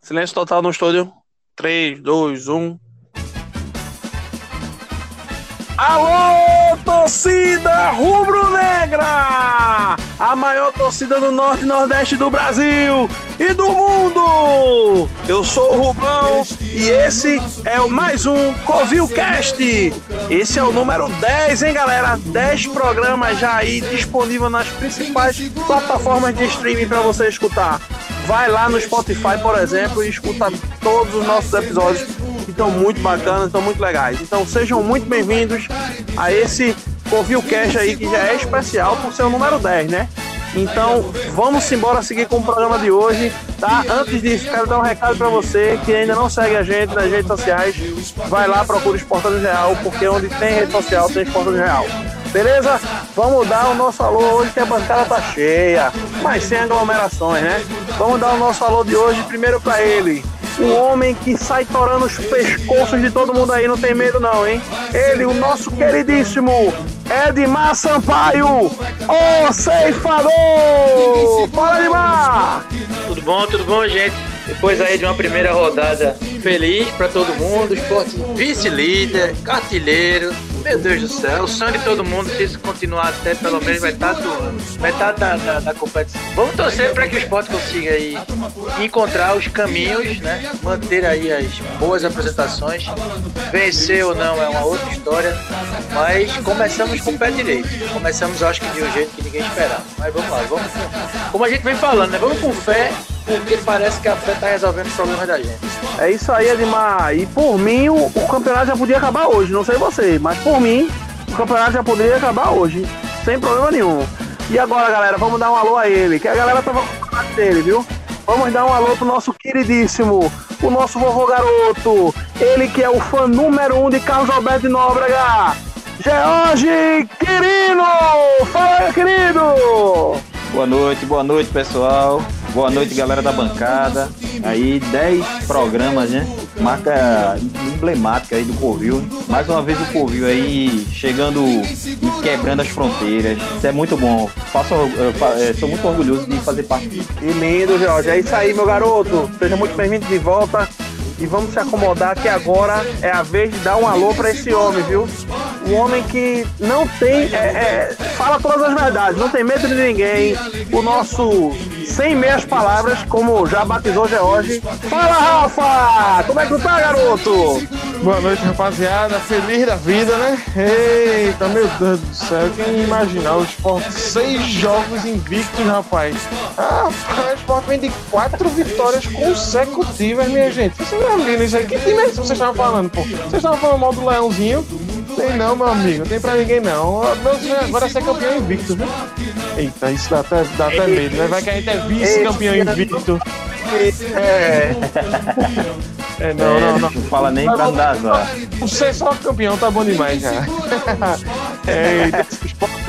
Silêncio total no estúdio. 3, 2, 1. Alô, torcida rubro-negra! A maior torcida do Norte e Nordeste do Brasil e do mundo! Eu sou o Rubão e esse é o mais um Covilcast. Esse é o número 10, hein, galera? 10 programas já aí disponível nas principais plataformas de streaming para você escutar. Vai lá no Spotify, por exemplo, e escuta todos os nossos episódios que estão muito bacanas, estão muito legais. Então sejam muito bem-vindos a esse Covil Cash aí que já é especial por ser o número 10, né? Então vamos embora seguir com o programa de hoje, tá? Antes disso, quero dar um recado para você que ainda não segue a gente nas redes sociais. Vai lá, procura Esportando Real, porque onde tem rede social tem Esportando Real. Beleza? Vamos dar o nosso alô hoje que a bancada tá cheia, mas sem aglomerações, né? Vamos dar o nosso alô de hoje primeiro para ele. O homem que sai torando os pescoços de todo mundo aí, não tem medo não, hein? Ele, o nosso queridíssimo Edmar Sampaio, o ceifador! Fala, Edmar! Tudo bom, tudo bom, gente? Depois aí de uma primeira rodada feliz para todo mundo, esporte vice-líder, cartilheiro, meu Deus do céu, o sangue de todo mundo, se isso continuar até pelo menos metade do ano, metade da, da, da competição. Vamos torcer para que o esporte consiga aí encontrar os caminhos, né? Manter aí as boas apresentações. Vencer ou não é uma outra história, mas começamos com o pé direito. Começamos, acho que de um jeito que ninguém esperava. Mas vamos lá, vamos com, como a gente vem falando, né? Vamos com fé porque parece que a fé tá resolvendo os problemas da gente. É isso aí, Edmar. E por mim, o, o, campeonato já podia acabar hoje. Não sei você, mas por mim, o campeonato já poderia acabar hoje. Sem problema nenhum. E agora, galera, vamos dar um alô a ele, que a galera tava com dele, viu? Vamos dar um alô pro nosso queridíssimo, o nosso vovô garoto. Ele que é o fã número um de Carlos Alberto de Nóbrega. George Quirino! Fala, querido! Boa noite, boa noite, pessoal. Boa noite, galera da bancada. Aí, 10 programas, né? Marca emblemática aí do Covil. Mais uma vez o Covil aí chegando e quebrando as fronteiras. Isso é muito bom. Faço, eu, sou muito orgulhoso de fazer parte disso. Que lindo, Jorge. É isso aí, meu garoto. Seja muito bem-vindo de volta. E vamos se acomodar que agora é a vez de dar um alô para esse homem, viu? Um homem que não tem. É, é, fala todas as verdades, não tem medo de ninguém. O nosso sem meias palavras, como já batizou George. Fala, Rafa! Como é que tu tá, garoto? Boa noite, rapaziada. Feliz da vida, né? Eita, meu Deus do céu. Quem imaginar o esporte seis jogos invictos, rapaz? Ah, o esporte vem de quatro vitórias consecutivas, minha gente. Vocês não viram isso aí? Que time é esse que vocês estavam falando, pô? Vocês estavam falando mal do Leãozinho? Tem não, meu amigo. Não tem pra ninguém, não. Agora é ser campeão invicto, viu? Eita, isso dá até, dá até medo, né? Vai que a gente é vice-campeão invicto. É. É, não, é, não, não. Não fala nem pra andar só. Você só campeão tá bom demais já. é,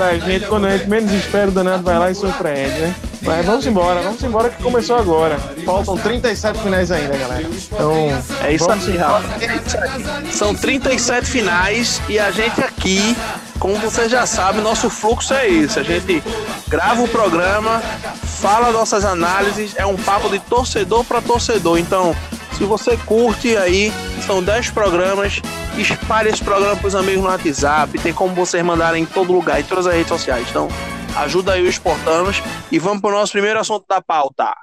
a gente, quando a gente menos espera, o danado vai lá e surpreende, né? Mas vamos embora, vamos embora que começou agora. Faltam 37 finais ainda, galera. Então. É isso aí, Rafa. São 37 finais e a gente aqui como você já sabe, nosso fluxo é esse. A gente grava o programa, fala nossas análises, é um papo de torcedor para torcedor. Então, se você curte aí, são 10 programas, espalhe esse programa para os amigos no WhatsApp, tem como vocês mandarem em todo lugar, em todas as redes sociais. Então, ajuda aí os portanos e vamos para o nosso primeiro assunto da pauta.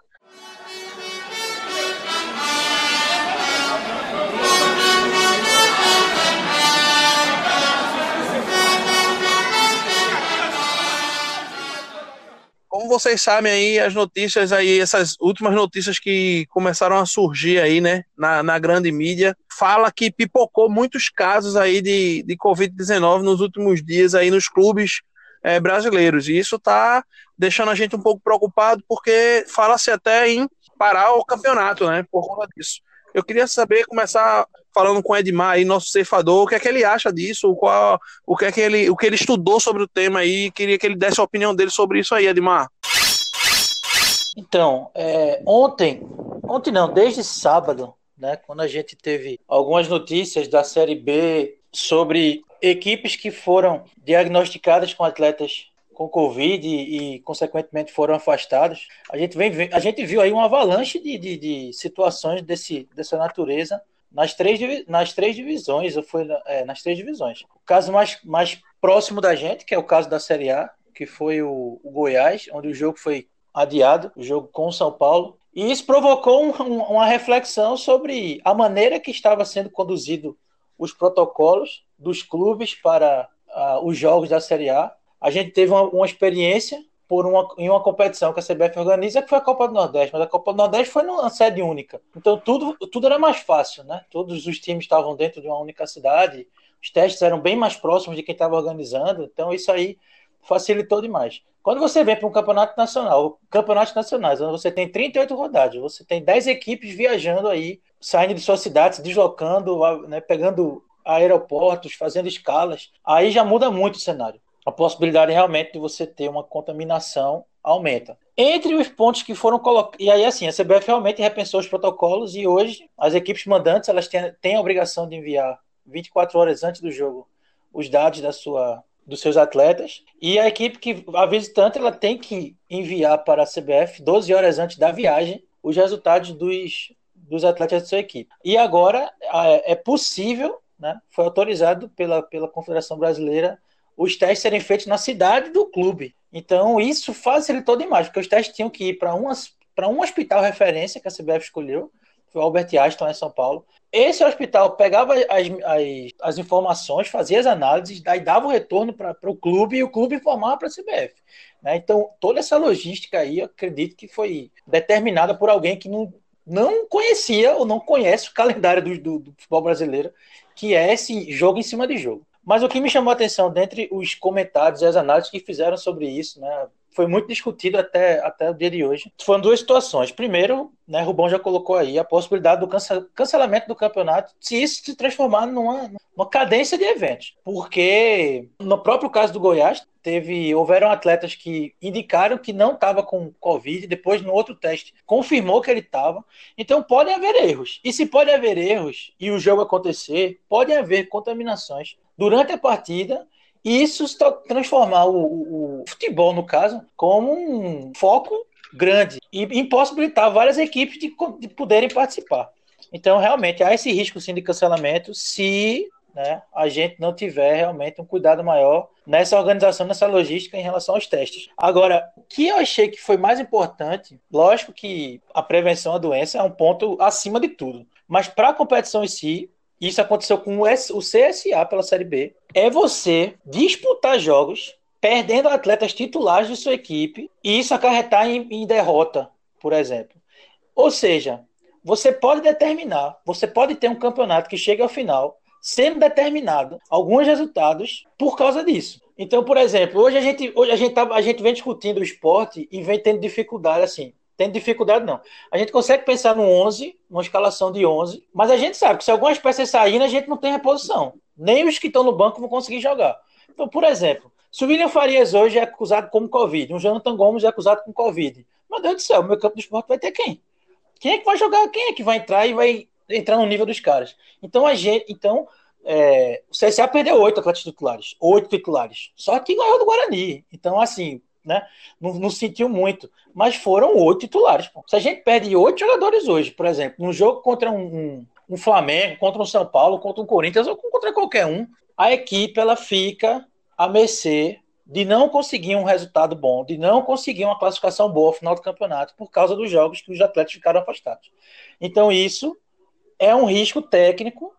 como vocês sabem aí, as notícias aí, essas últimas notícias que começaram a surgir aí, né, na, na grande mídia, fala que pipocou muitos casos aí de, de Covid-19 nos últimos dias aí nos clubes é, brasileiros. E isso está deixando a gente um pouco preocupado, porque fala-se até em parar o campeonato, né, por conta disso. Eu queria saber, começar falando com o Edmar aí, nosso ceifador, o que é que ele acha disso, qual, o que é que ele, o que ele estudou sobre o tema aí, queria que ele desse a opinião dele sobre isso aí, Edmar. Então, é, ontem, ontem não, desde sábado, né, quando a gente teve algumas notícias da Série B sobre equipes que foram diagnosticadas com atletas com Covid e, e, consequentemente, foram afastados, a gente, vem, a gente viu aí uma avalanche de, de, de situações desse, dessa natureza nas três, nas três divisões, ou foi é, nas três divisões. O caso mais, mais próximo da gente, que é o caso da Série A, que foi o, o Goiás, onde o jogo foi adiado, o jogo com o São Paulo, e isso provocou um, um, uma reflexão sobre a maneira que estava sendo conduzido os protocolos dos clubes para uh, os jogos da Série A. A gente teve uma, uma experiência por uma, em uma competição que a CBF organiza, que foi a Copa do Nordeste, mas a Copa do Nordeste foi numa sede única. Então tudo, tudo era mais fácil, né? Todos os times estavam dentro de uma única cidade, os testes eram bem mais próximos de quem estava organizando, então isso aí facilitou demais. Quando você vem para um campeonato nacional, campeonatos nacionais, onde você tem 38 rodadas, você tem 10 equipes viajando aí, saindo de suas cidades, deslocando, né, pegando aeroportos, fazendo escalas, aí já muda muito o cenário. A possibilidade realmente de você ter uma contaminação aumenta. Entre os pontos que foram colocados. E aí, assim, a CBF realmente repensou os protocolos e hoje as equipes mandantes elas têm, têm a obrigação de enviar 24 horas antes do jogo os dados da sua dos seus atletas e a equipe que a visitante ela tem que enviar para a CBF 12 horas antes da viagem os resultados dos, dos atletas da sua equipe. E agora é possível, né, foi autorizado pela, pela Confederação Brasileira os testes serem feitos na cidade do clube. Então isso facilitou demais, porque os testes tinham que ir para um hospital referência que a CBF escolheu, foi o Albert Einstein em São Paulo. Esse hospital pegava as, as, as informações, fazia as análises, daí dava o retorno para o clube e o clube informava para a CBF. Né? Então, toda essa logística aí, eu acredito que foi determinada por alguém que não, não conhecia ou não conhece o calendário do, do, do futebol brasileiro, que é esse jogo em cima de jogo. Mas o que me chamou a atenção, dentre os comentários e as análises que fizeram sobre isso, né, foi muito discutido até, até o dia de hoje. Foram duas situações. Primeiro, né, Rubão já colocou aí a possibilidade do cancelamento do campeonato se isso se transformar numa, numa cadência de eventos. Porque no próprio caso do Goiás, teve houveram atletas que indicaram que não estava com Covid, depois no outro teste confirmou que ele estava. Então podem haver erros. E se pode haver erros e o jogo acontecer, podem haver contaminações durante a partida e isso transformar o, o, o futebol, no caso, como um foco grande e impossibilitar várias equipes de, de poderem participar. Então, realmente, há esse risco sim de cancelamento se né, a gente não tiver realmente um cuidado maior nessa organização, nessa logística em relação aos testes. Agora, o que eu achei que foi mais importante, lógico que a prevenção da doença é um ponto acima de tudo, mas para a competição em si, isso aconteceu com o, CSA pela Série B, é você disputar jogos perdendo atletas titulares de sua equipe e isso acarretar em, em derrota, por exemplo. Ou seja, você pode determinar, você pode ter um campeonato que chegue ao final sendo determinado alguns resultados por causa disso. Então, por exemplo, hoje a gente, hoje a gente, tá, a gente vem discutindo o esporte e vem tendo dificuldade assim tem dificuldade, não. A gente consegue pensar no 11, numa escalação de 11, mas a gente sabe que se algumas peças saírem, a gente não tem reposição. Nem os que estão no banco vão conseguir jogar. Então, por exemplo, se o William Farias hoje é acusado como Covid, um Jonathan Gomes é acusado com Covid, meu Deus do céu, o meu campo do esporte vai ter quem? Quem é que vai jogar? Quem é que vai entrar e vai entrar no nível dos caras? Então, a gente. Então, é, o CSA perdeu oito atletas titulares, oito titulares. Só que ganhou do Guarani. Então, assim, né? Não, não, sentiu muito. Mas foram oito titulares. Pô. Se a gente perde oito jogadores hoje, por exemplo, num jogo contra um, um, um, Flamengo, contra um São Paulo, contra um Corinthians ou contra qualquer um, a equipe ela fica a mercê de não conseguir um resultado bom, de não conseguir uma classificação boa no final do campeonato por causa dos jogos que os atletas ficaram afastados. Então isso é um risco técnico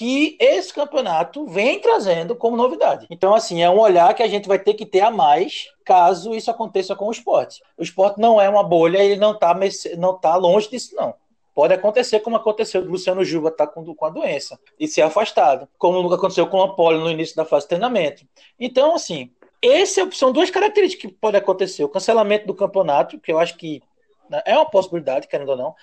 que esse campeonato vem trazendo como novidade. Então, assim, é um olhar que a gente vai ter que ter a mais caso isso aconteça com o esporte. O esporte não é uma bolha, ele não está não tá longe disso, não. Pode acontecer como aconteceu do Luciano Juba estar tá com, com a doença e ser afastado, como nunca aconteceu com o Apolo no início da fase de treinamento. Então, assim, essas são duas características que podem acontecer: o cancelamento do campeonato, que eu acho que né, é uma possibilidade, querendo ou não,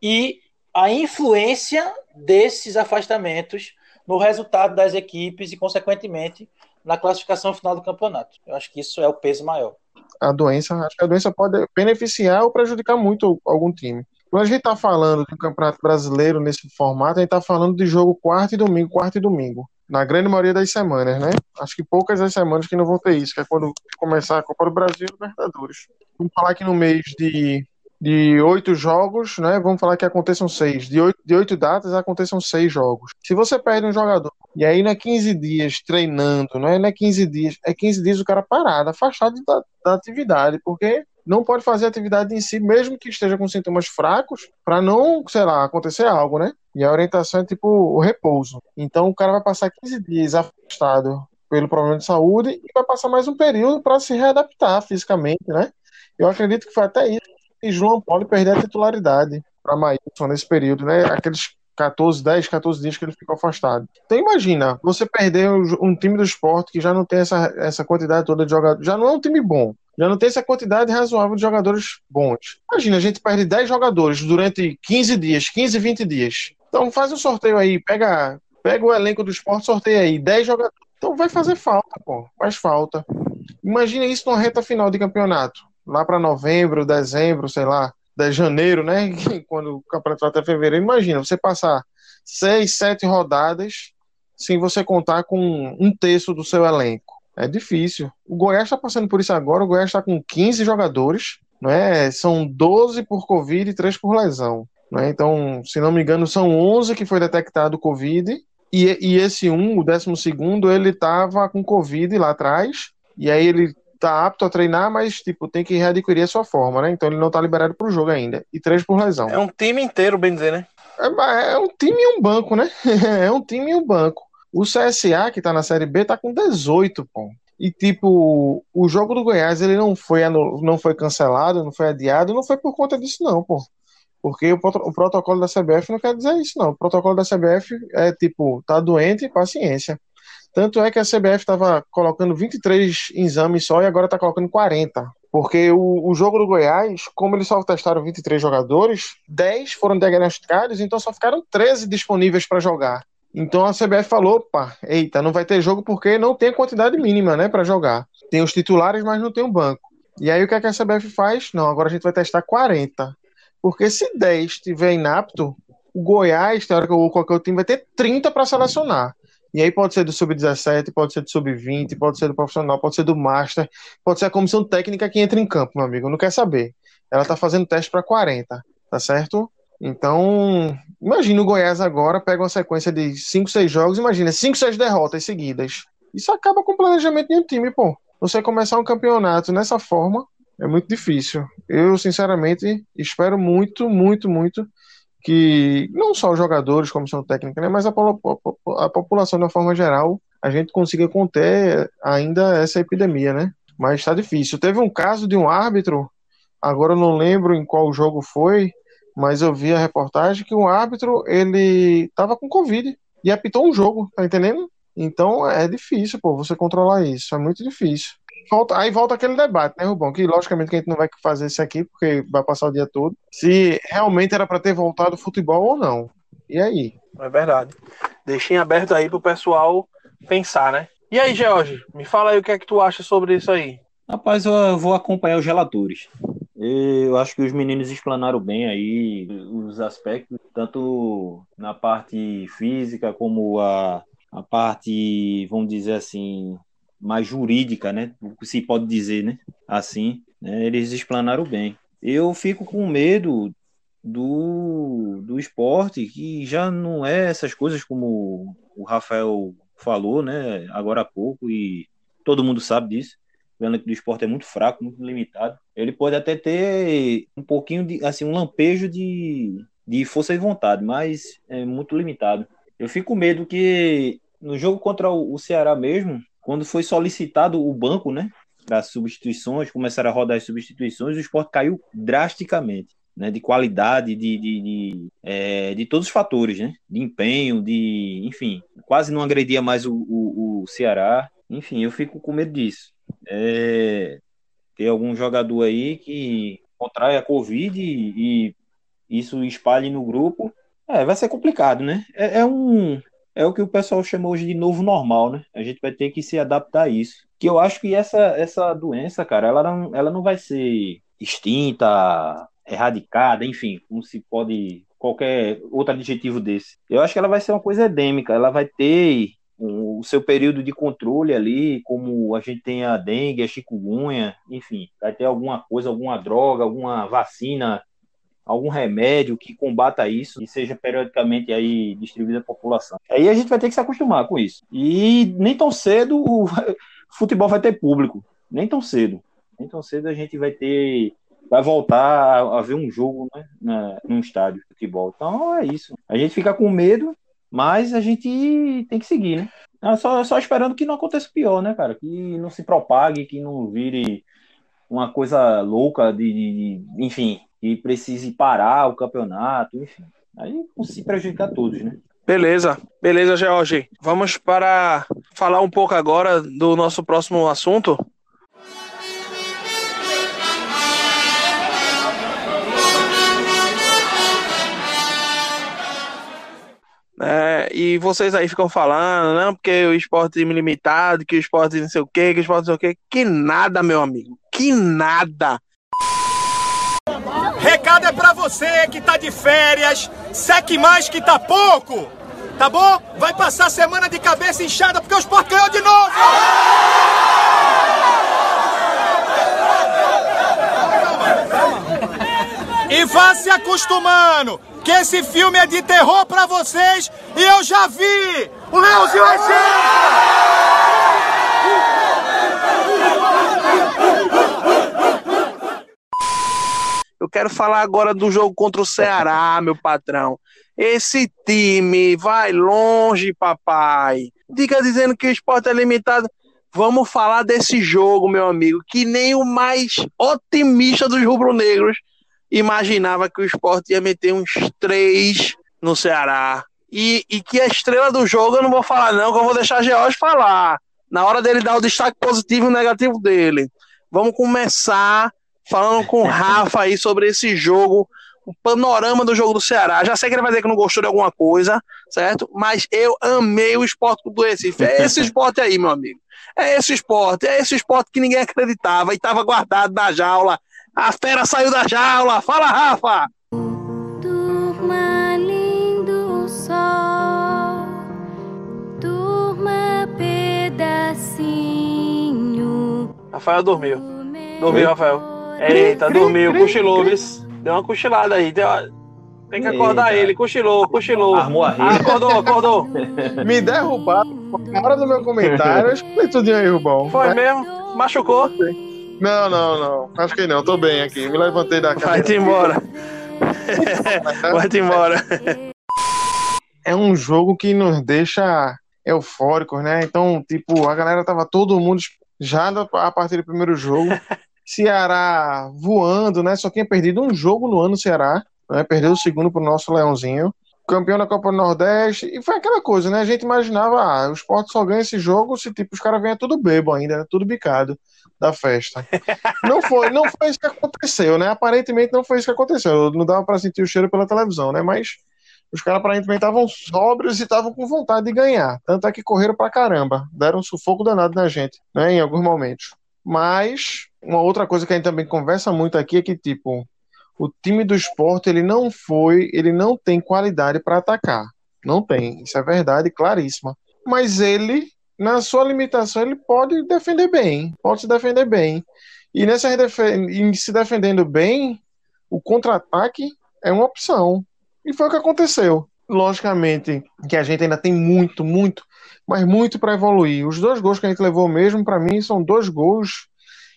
e a influência desses afastamentos no resultado das equipes e, consequentemente, na classificação final do campeonato. Eu acho que isso é o peso maior. A doença, acho que a doença pode beneficiar ou prejudicar muito algum time. Quando a gente está falando um campeonato brasileiro nesse formato, a gente está falando de jogo quarto e domingo, quarto e domingo. na grande maioria das semanas, né? Acho que poucas as semanas que não vão ter isso, que é quando começar a Copa do Brasil e Libertadores. Vamos falar que no mês de de oito jogos, né? Vamos falar que aconteçam seis. De oito, de oito datas aconteçam seis jogos. Se você perde um jogador e aí não é 15 dias treinando, não é, não é 15 dias, é 15 dias o cara parado, afastado da, da atividade, porque não pode fazer atividade em si, mesmo que esteja com sintomas fracos, para não, sei lá, acontecer algo, né? E a orientação é tipo o repouso. Então o cara vai passar 15 dias afastado pelo problema de saúde e vai passar mais um período para se readaptar fisicamente, né? Eu acredito que foi até isso que João Paulo perder a titularidade para Maílson nesse período, né? Aqueles 14, 10, 14 dias que ele ficou afastado. Então imagina, você perder um time do esporte que já não tem essa, essa quantidade toda de jogadores, já não é um time bom, já não tem essa quantidade razoável de jogadores bons. Imagina, a gente perde 10 jogadores durante 15 dias, 15, 20 dias. Então faz um sorteio aí, pega, pega o elenco do esporte, sorteia aí, 10 jogadores. Então vai fazer falta, pô, faz falta. Imagina isso numa reta final de campeonato, lá para novembro, dezembro, sei lá, de janeiro, né? Quando o campeonato até fevereiro. Imagina, você passar seis, sete rodadas sem você contar com um terço do seu elenco. É difícil. O Goiás está passando por isso agora. O Goiás está com 15 jogadores, não é? São 12 por Covid e 3 por lesão. Não é? Então, se não me engano, são 11 que foi detectado Covid. E, e esse um, o 12, ele estava com Covid lá atrás. E aí ele tá apto a treinar, mas tipo, tem que readquirir a sua forma, né? Então ele não tá liberado pro jogo ainda. E três por lesão. É um time inteiro, bem dizer, né? É, é um time e um banco, né? é um time e um banco. O CSA, que tá na Série B, tá com 18, pô. E, tipo, o jogo do Goiás, ele não foi, não foi cancelado, não foi adiado, não foi por conta disso, não, pô. Porque o, o, protocolo da CBF não quer dizer isso, não. O protocolo da CBF é, tipo, tá doente, paciência. Tanto é que a CBF estava colocando 23 exames só e agora está colocando 40. Porque o, o, jogo do Goiás, como eles só testaram 23 jogadores, 10 foram diagnosticados, então só ficaram 13 disponíveis para jogar. Então a CBF falou, opa, eita, não vai ter jogo porque não tem a quantidade mínima, né, para jogar. Tem os titulares, mas não tem o um banco. E aí o que, é que a CBF faz? Não, agora a gente vai testar 40. Porque se 10 estiver inapto, o Goiás, teórico, ou qualquer outro time, vai ter 30 para selecionar. E aí pode ser do sub-17, pode ser do sub-20, pode ser do profissional, pode ser do master, pode ser a comissão técnica que entra em campo, meu amigo. Não quer saber. Ela tá fazendo teste para 40, tá certo? Então, imagina o Goiás agora pega uma sequência de 5, 6 jogos, imagina, 5, 6 derrotas seguidas. Isso acaba com o planejamento de um time, pô. Você começar um campeonato nessa forma é muito difícil. Eu, sinceramente, espero muito, muito, muito que não só os jogadores, comissão técnica, né, mas a, a, a população de uma forma geral, a gente consiga conter ainda essa epidemia, né? Mas está difícil. Teve um caso de um árbitro, agora eu não lembro em qual jogo foi, mas eu vi a reportagem que o árbitro ele tava com Covid e apitou um jogo, tá entendendo? Então é difícil, pô, você controlar isso, é muito difícil. Volta, aí volta aquele debate, né, Rubão? Que logicamente que a gente não vai fazer isso aqui, porque vai passar o dia todo. Se realmente era para ter voltado o futebol ou não. E aí? É verdade. Deixem aberto aí pro pessoal pensar, né? E aí, George, me fala aí o que é que tu acha sobre isso aí. Rapaz, eu vou acompanhar os relatores. Eu acho que os meninos explanaram bem aí os aspectos, tanto na parte física como a, a parte, vamos dizer assim, mais jurídica, né? O que se pode dizer, né? Assim, né? eles explanaram bem. Eu fico com medo do, do esporte, que já não é essas coisas como o Rafael falou, né? Agora há pouco, e todo mundo sabe disso o elenco do esporte é muito fraco, muito limitado. Ele pode até ter um pouquinho de, assim, um lampejo de, de força e vontade, mas é muito limitado. Eu fico com medo que no jogo contra o Ceará mesmo, quando foi solicitado o banco, né, das substituições, começaram a rodar as substituições, o esporte caiu drasticamente. Né, de qualidade, de, de, de, é, de, todos os fatores, né, de empenho, de, enfim, quase não agredia mais o, o, o Ceará. Enfim, eu fico com medo disso é, ter algum jogador aí que contrai a Covid e, e isso espalhe no grupo, é, vai ser complicado, né? É, é, um. É o que o pessoal chama hoje de novo normal, né? A gente vai ter que se adaptar a isso. Que eu acho que essa, essa doença, cara, ela não, ela não vai ser extinta, erradicada, enfim, como se pode qualquer outro adjetivo desse. Eu acho que ela vai ser uma coisa endêmica, ela vai ter o seu período de controle ali, como a gente tem a dengue, a chikungunya, enfim, vai ter alguma coisa, alguma droga, alguma vacina, algum remédio que combata isso e seja periodicamente aí distribuído à população. Aí a gente vai ter que se acostumar com isso. E nem tão cedo o futebol vai ter público, nem tão cedo. Nem tão cedo a gente vai ter vai voltar a, ver um jogo né, na, num estádio de futebol. Então é isso. A gente fica com medo mas a gente tem que seguir, né? É só, só esperando que não aconteça pior, né, cara? Que não se propague, que não vire uma coisa louca de, de, de enfim, que precise parar o campeonato, enfim. Aí se prejudicar todos, né? Beleza, beleza, George. Vamos para falar um pouco agora do nosso próximo assunto, É, e vocês aí ficam falando, não, porque o esporte ilimitado, que o esporte não sei o quê, que o esporte não sei o quê. Que nada, meu amigo. Que nada. Recado é pra você que tá de férias, seque mais que tá pouco, tá bom? Vai passar semana de cabeça inchada porque o esporte ganhou de novo! E vá se acostumando que esse filme é de terror para vocês e eu já vi o Leãozinho Eu quero falar agora do jogo contra o Ceará, meu patrão. Esse time vai longe, papai. Diga dizendo que o esporte é limitado. Vamos falar desse jogo, meu amigo, que nem o mais otimista dos rubro-negros imaginava que o esporte ia meter uns três no Ceará. E, e que a estrela do jogo eu não vou falar, não, que eu vou deixar George falar. Na hora dele dar o destaque positivo e negativo dele. Vamos começar falando com o Rafa aí sobre esse jogo, o panorama do jogo do Ceará. Já sei que ele vai dizer que não gostou de alguma coisa, certo? Mas eu amei o esporte do Recife. É esse esporte aí, meu amigo. É esse esporte, é esse esporte que ninguém acreditava e estava guardado na jaula a fera saiu da jaula. Fala, Rafa! Turma lindo sol, turma pedacinho. Rafael dormiu. Dormiu, Rafael. Eita, dormiu, cochilou, viu? Deu uma cochilada aí. Deu uma... Tem que acordar Eita. ele, cochilou, cochilou. Armou a rede. acordou, acordou. Me derrubaram na hora do meu comentário. Eu escutei tudo aí, Rubão. Foi mesmo? Machucou? Não, não, não. Acho que não. Tô bem aqui. Me levantei da cama. Vai-te embora. Vai-te embora. É um jogo que nos deixa eufóricos, né? Então, tipo, a galera tava todo mundo já a partir do primeiro jogo. Ceará voando, né? Só tinha perdido um jogo no ano Ceará, né? Perdeu o segundo pro nosso Leãozinho. Campeão da Copa do Nordeste. E foi aquela coisa, né? A gente imaginava, ah, o esporte só ganha esse jogo se tipo, os caras venham tudo bebo ainda, né? tudo bicado da festa. Não foi, não foi isso que aconteceu, né? Aparentemente não foi isso que aconteceu. Não dava para sentir o cheiro pela televisão, né? Mas os caras aparentemente estavam sóbrios e estavam com vontade de ganhar. Tanto é que correram pra caramba. Deram um sufoco danado na gente, né? Em alguns momentos. Mas uma outra coisa que a gente também conversa muito aqui é que, tipo, o time do esporte, ele não foi, ele não tem qualidade para atacar. Não tem. Isso é verdade, claríssima. Mas ele na sua limitação, ele pode defender bem, pode se defender bem. E nessa em se defendendo bem, o contra-ataque é uma opção. E foi o que aconteceu. Logicamente que a gente ainda tem muito, muito, mas muito para evoluir. Os dois gols que a gente levou mesmo, para mim, são dois gols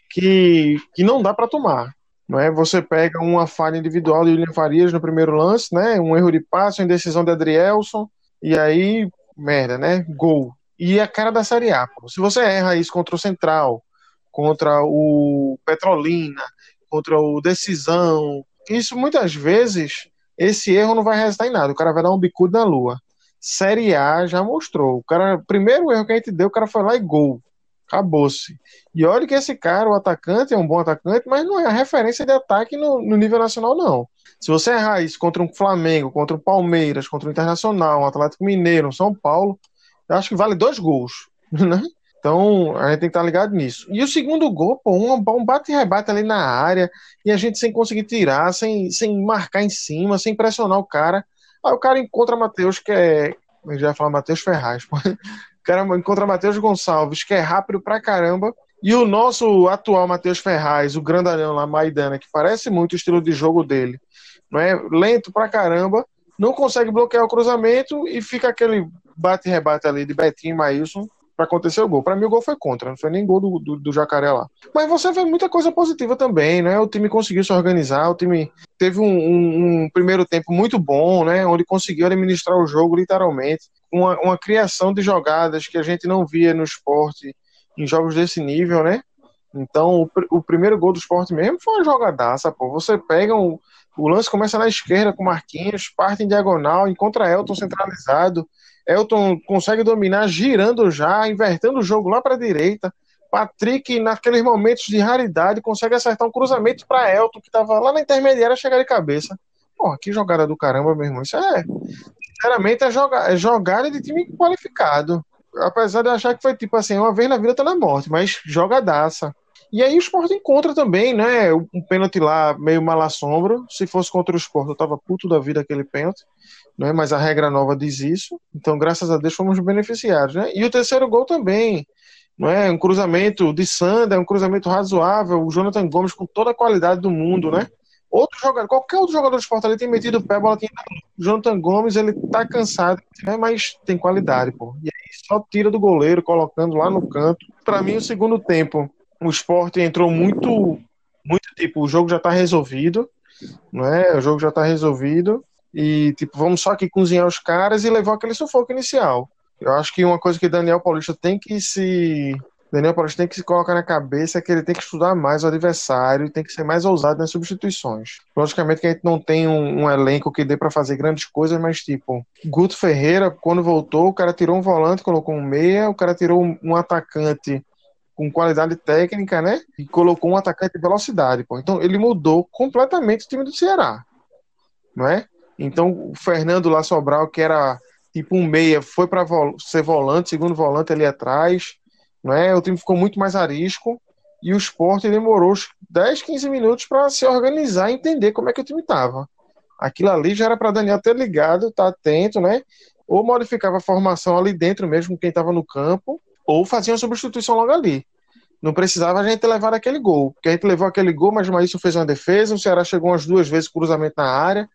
que, que não dá para tomar. Não é? Você pega uma falha individual de William Farias no primeiro lance, né? um erro de passe, uma indecisão de Adrielson, e aí, merda, né? Gol e a cara da Série A. Pô. Se você erra isso contra o Central, contra o Petrolina, contra o Decisão, isso muitas vezes, esse erro não vai resultar em nada. O cara vai dar um bicudo na lua. Série A já mostrou. O cara, primeiro erro que a gente deu, o cara foi lá e gol. Acabou-se. E olha que esse cara, o atacante, é um bom atacante, mas não é a referência de ataque no, no nível nacional, não. Se você errar isso contra um Flamengo, contra um Palmeiras, contra um Internacional, um Atlético Mineiro, um São Paulo, eu acho que vale dois gols, né? Então, a gente tem que estar ligado nisso. E o segundo gol, pô, um, um bate e rebate ali na área, e a gente sem conseguir tirar, sem, sem marcar em cima, sem pressionar o cara. Aí o cara encontra Matheus, que é. Já ia falar Matheus Ferraz, pô. O cara encontra Matheus Gonçalves, que é rápido pra caramba. E o nosso atual Matheus Ferraz, o grandalhão lá, Maidana, que parece muito o estilo de jogo dele, não é? lento pra caramba, não consegue bloquear o cruzamento e fica aquele bate-rebate ali de Betinho e Maílson para acontecer o gol. Para mim, o gol foi contra, não foi nem gol do, do, do, Jacaré lá. Mas você vê muita coisa positiva também, né? O time conseguiu se organizar, o time teve um, um, um primeiro tempo muito bom, né? Onde conseguiu administrar o jogo literalmente. Uma, uma criação de jogadas que a gente não via no esporte em jogos desse nível, né? Então, o, o primeiro gol do esporte mesmo foi uma jogadaça, pô. Você pega um, o lance começa na esquerda com Marquinhos, parte em diagonal, encontra Elton centralizado. Elton consegue dominar, girando já, invertendo o jogo lá para a direita. Patrick, naqueles momentos de raridade, consegue acertar um cruzamento para Elton, que estava lá na intermediária, chegar de cabeça. Porra, que jogada do caramba, meu irmão. Isso é, sinceramente, é, joga, é jogada de time qualificado. Apesar de achar que foi tipo assim, uma vez na vida tá na morte, mas jogadaça. E aí o Sport encontra também, né? Um pênalti lá meio mal assombro. Se fosse contra o Sport, eu tava puto da vida aquele pênalti. Né? Mas a regra nova diz isso. Então, graças a Deus, fomos beneficiados, né? E o terceiro gol também. Não é? Um cruzamento de Sander, um cruzamento razoável. O Jonathan Gomes com toda a qualidade do mundo, né? Outro jogador, qualquer outro jogador do Sport ali tem metido o pé, a bola tinha. O Jonathan Gomes, ele tá cansado, né? mas tem qualidade, pô. E aí só tira do goleiro, colocando lá no canto. Para mim, o segundo tempo o esporte entrou muito, muito tipo, o jogo já está resolvido, não é? O jogo já está resolvido e tipo, vamos só aqui cozinhar os caras e levou aquele sufoco inicial. Eu acho que uma coisa que Daniel Paulista tem que se Daniel Paulista tem que se colocar na cabeça é que ele tem que estudar mais o adversário e tem que ser mais ousado nas substituições. Logicamente que a gente não tem um, um elenco que dê para fazer grandes coisas, mas tipo, Guto Ferreira, quando voltou, o cara tirou um volante, colocou um meia, o cara tirou um, um atacante com qualidade técnica, né? E colocou um atacante de velocidade, pô. Então ele mudou completamente o time do Ceará, não é? Então o Fernando lá Sobral, que era tipo um meia, foi para vol ser volante, segundo volante ali atrás, não é? O time ficou muito mais arisco e o Sport demorou 10, 15 minutos para se organizar e entender como é que o time estava. Aquilo ali já era para Daniel ter ligado, estar tá atento, né? Ou modificava a formação ali dentro mesmo, quem estava no campo, ou fazia uma substituição logo ali. Não precisava a gente levar aquele gol, porque a gente levou aquele gol, mas o Maílson fez uma defesa, o Ceará chegou umas duas vezes cruzamento na área,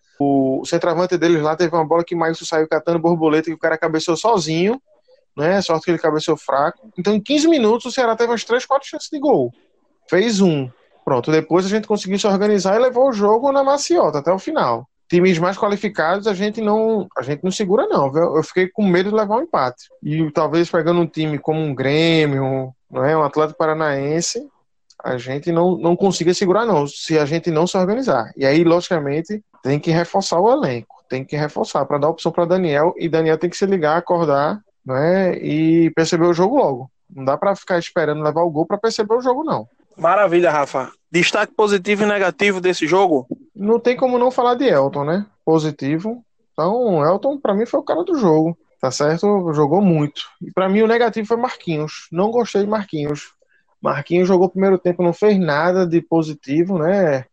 o centroavante deles lá teve uma bola que Maílson saiu catando borboleta e o cara cabeceou sozinho, né? Sorte que ele cabeceou fraco. Então, em 15 minutos, o Ceará teve umas 3, 4 chances de gol. Fez um. Pronto, depois a gente conseguiu se organizar e levou o jogo na maciota até o final times mais qualificados a gente não a gente não segura não viu? eu fiquei com medo de levar um empate e talvez pegando um time como um Grêmio não é um Atlético Paranaense a gente não, não consiga segurar não se a gente não se organizar e aí logicamente tem que reforçar o elenco tem que reforçar para dar opção para Daniel e Daniel tem que se ligar acordar né e perceber o jogo logo não dá para ficar esperando levar o gol para perceber o jogo não Maravilha, Rafa. Destaque positivo e negativo desse jogo? Não tem como não falar de Elton, né? Positivo. Então, Elton, para mim, foi o cara do jogo. Tá certo? Jogou muito. E para mim, o negativo foi Marquinhos. Não gostei de Marquinhos. Marquinhos jogou o primeiro tempo, não fez nada de positivo, né?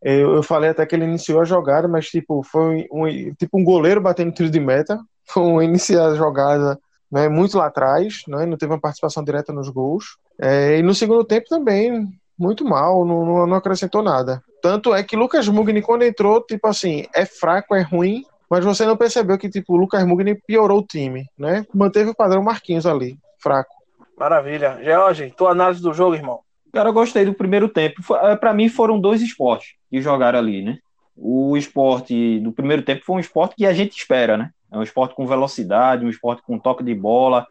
Eu, eu falei até que ele iniciou a jogada, mas tipo, foi um, tipo um goleiro batendo tiro de meta. Foi um iniciar a jogada né, muito lá atrás, né, não teve uma participação direta nos gols. É, e no segundo tempo também, muito mal, não, não, acrescentou nada. Tanto é que Lucas Mugni, quando entrou, tipo assim, é fraco, é ruim, mas você não percebeu que, tipo, o Lucas Mugni piorou o time, né? Manteve o padrão Marquinhos ali, fraco. Maravilha. George, tua análise do jogo, irmão? Cara, eu gostei do primeiro tempo. É, Para mim, foram dois esportes que jogaram ali, né? O esporte do primeiro tempo foi um esporte que a gente espera, né? É um esporte com velocidade, um esporte com toque de bola,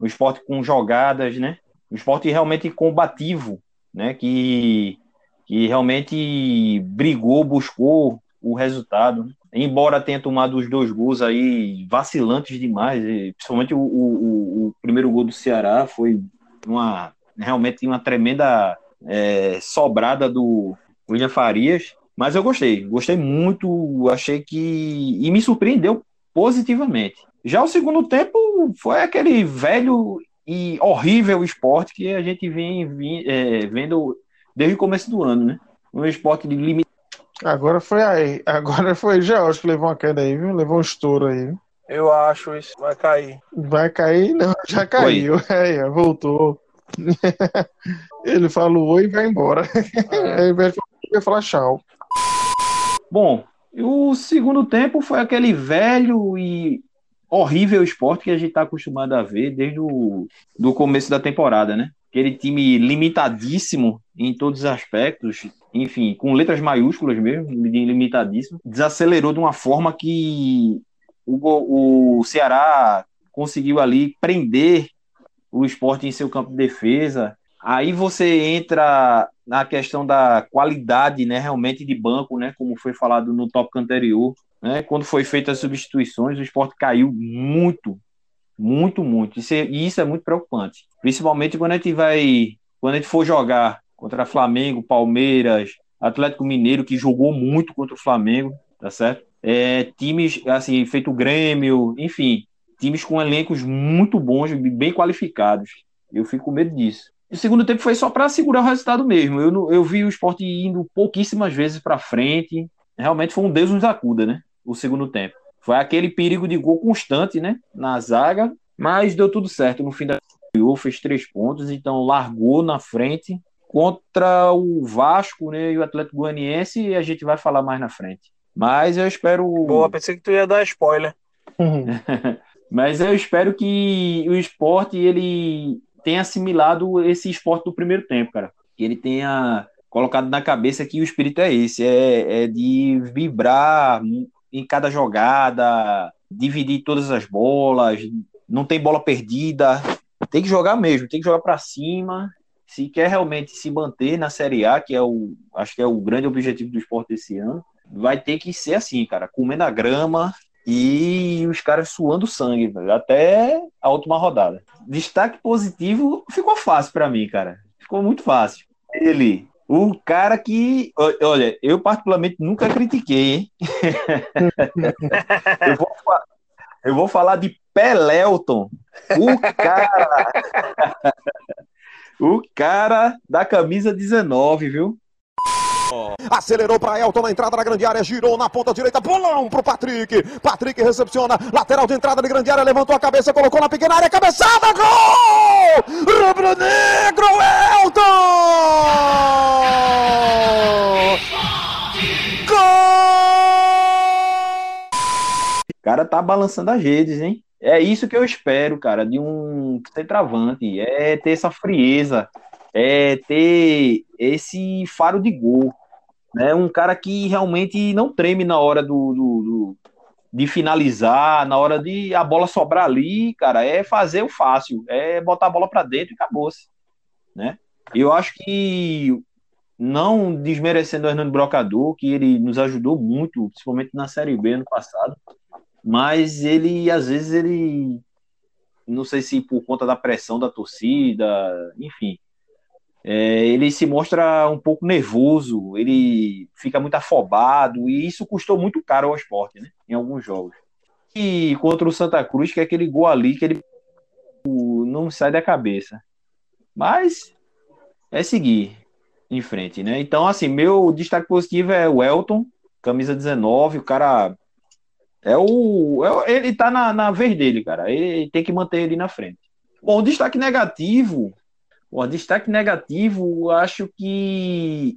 um esporte com jogadas, né? Um esporte realmente combativo, né? Que, que realmente brigou, buscou o resultado. Embora tenha tomado os dois gols aí vacilantes demais, principalmente o, o, o primeiro gol do Ceará foi uma realmente uma tremenda é, sobrada do William Farias. Mas eu gostei, gostei muito, achei que. E me surpreendeu positivamente. Já o segundo tempo foi aquele velho e horrível esporte que a gente vem, vem é, vendo desde o começo do ano, né? Um esporte de. Agora foi aí, agora foi George que levou uma queda aí, viu? Levou um estouro aí. Eu acho isso. Vai cair. Vai cair? Não, já caiu. É, voltou. Ele falou oi e vai embora. Aí vai falar tchau. Bom, e o segundo tempo foi aquele velho e horrível esporte que a gente está acostumado a ver desde o do começo da temporada, né? Aquele time limitadíssimo em todos os aspectos, enfim, com letras maiúsculas mesmo, limitadíssimo, desacelerou de uma forma que o, o Ceará conseguiu ali prender o esporte em seu campo de defesa. Aí você entra na questão da qualidade, né, realmente de banco, né, como foi falado no tópico anterior, né, quando foi feitas as substituições, o esporte caiu muito, muito, muito. Isso é, e isso é muito preocupante, principalmente quando a gente vai, quando a gente for jogar contra Flamengo, Palmeiras, Atlético Mineiro, que jogou muito contra o Flamengo, tá certo? É, times, assim, feito Grêmio, enfim, times com elencos muito bons, bem qualificados. Eu fico com medo disso. O segundo tempo foi só para segurar o resultado mesmo. Eu, eu vi o esporte indo pouquíssimas vezes para frente. Realmente foi um Deus nos acuda, né? O segundo tempo. Foi aquele perigo de gol constante, né? Na zaga, mas deu tudo certo. No fim da fez três pontos, então largou na frente contra o Vasco né, e o Atlético Goianiense e a gente vai falar mais na frente. Mas eu espero. Boa, pensei que tu ia dar spoiler. Mas eu espero que o esporte ele tenha assimilado esse esporte do primeiro tempo, cara. Que ele tenha colocado na cabeça que o espírito é esse, é, é de vibrar em cada jogada, dividir todas as bolas, não tem bola perdida, tem que jogar mesmo, tem que jogar para cima. Se quer realmente se manter na Série A, que é o, acho que é o grande objetivo do esporte esse ano, vai ter que ser assim, cara, comendo a grama, e os caras suando sangue, até a última rodada. Destaque positivo ficou fácil para mim, cara. Ficou muito fácil. Ele, o cara que, olha, eu particularmente nunca critiquei, hein? eu, vou, eu vou falar de Pelelton, o cara, o cara da camisa 19, viu? Acelerou para Elton na entrada da grande área, girou na ponta direita, bolão pro Patrick. Patrick recepciona, lateral de entrada de grande área, levantou a cabeça, colocou na pequena área, cabeçada, gol! Rubro Negro, Elton! Gol! O cara tá balançando as redes, hein? É isso que eu espero, cara, de um centroavante, é ter essa frieza, é ter esse faro de gol. Né? Um cara que realmente não treme na hora do, do, do, de finalizar, na hora de a bola sobrar ali, cara, é fazer o fácil, é botar a bola para dentro e acabou-se. Né? Eu acho que, não desmerecendo o Hernando Brocador, que ele nos ajudou muito, principalmente na Série B ano passado, mas ele, às vezes, ele, não sei se por conta da pressão da torcida, enfim, é, ele se mostra um pouco nervoso, ele fica muito afobado, e isso custou muito caro ao esporte, né, em alguns jogos. E contra o Santa Cruz, que é aquele gol ali que ele não sai da cabeça. Mas é seguir em frente, né? Então, assim, meu destaque positivo é o Elton, camisa 19, o cara é o. É, ele tá na, na vez dele, cara. Ele tem que manter ele na frente. Bom, destaque negativo o destaque negativo, acho que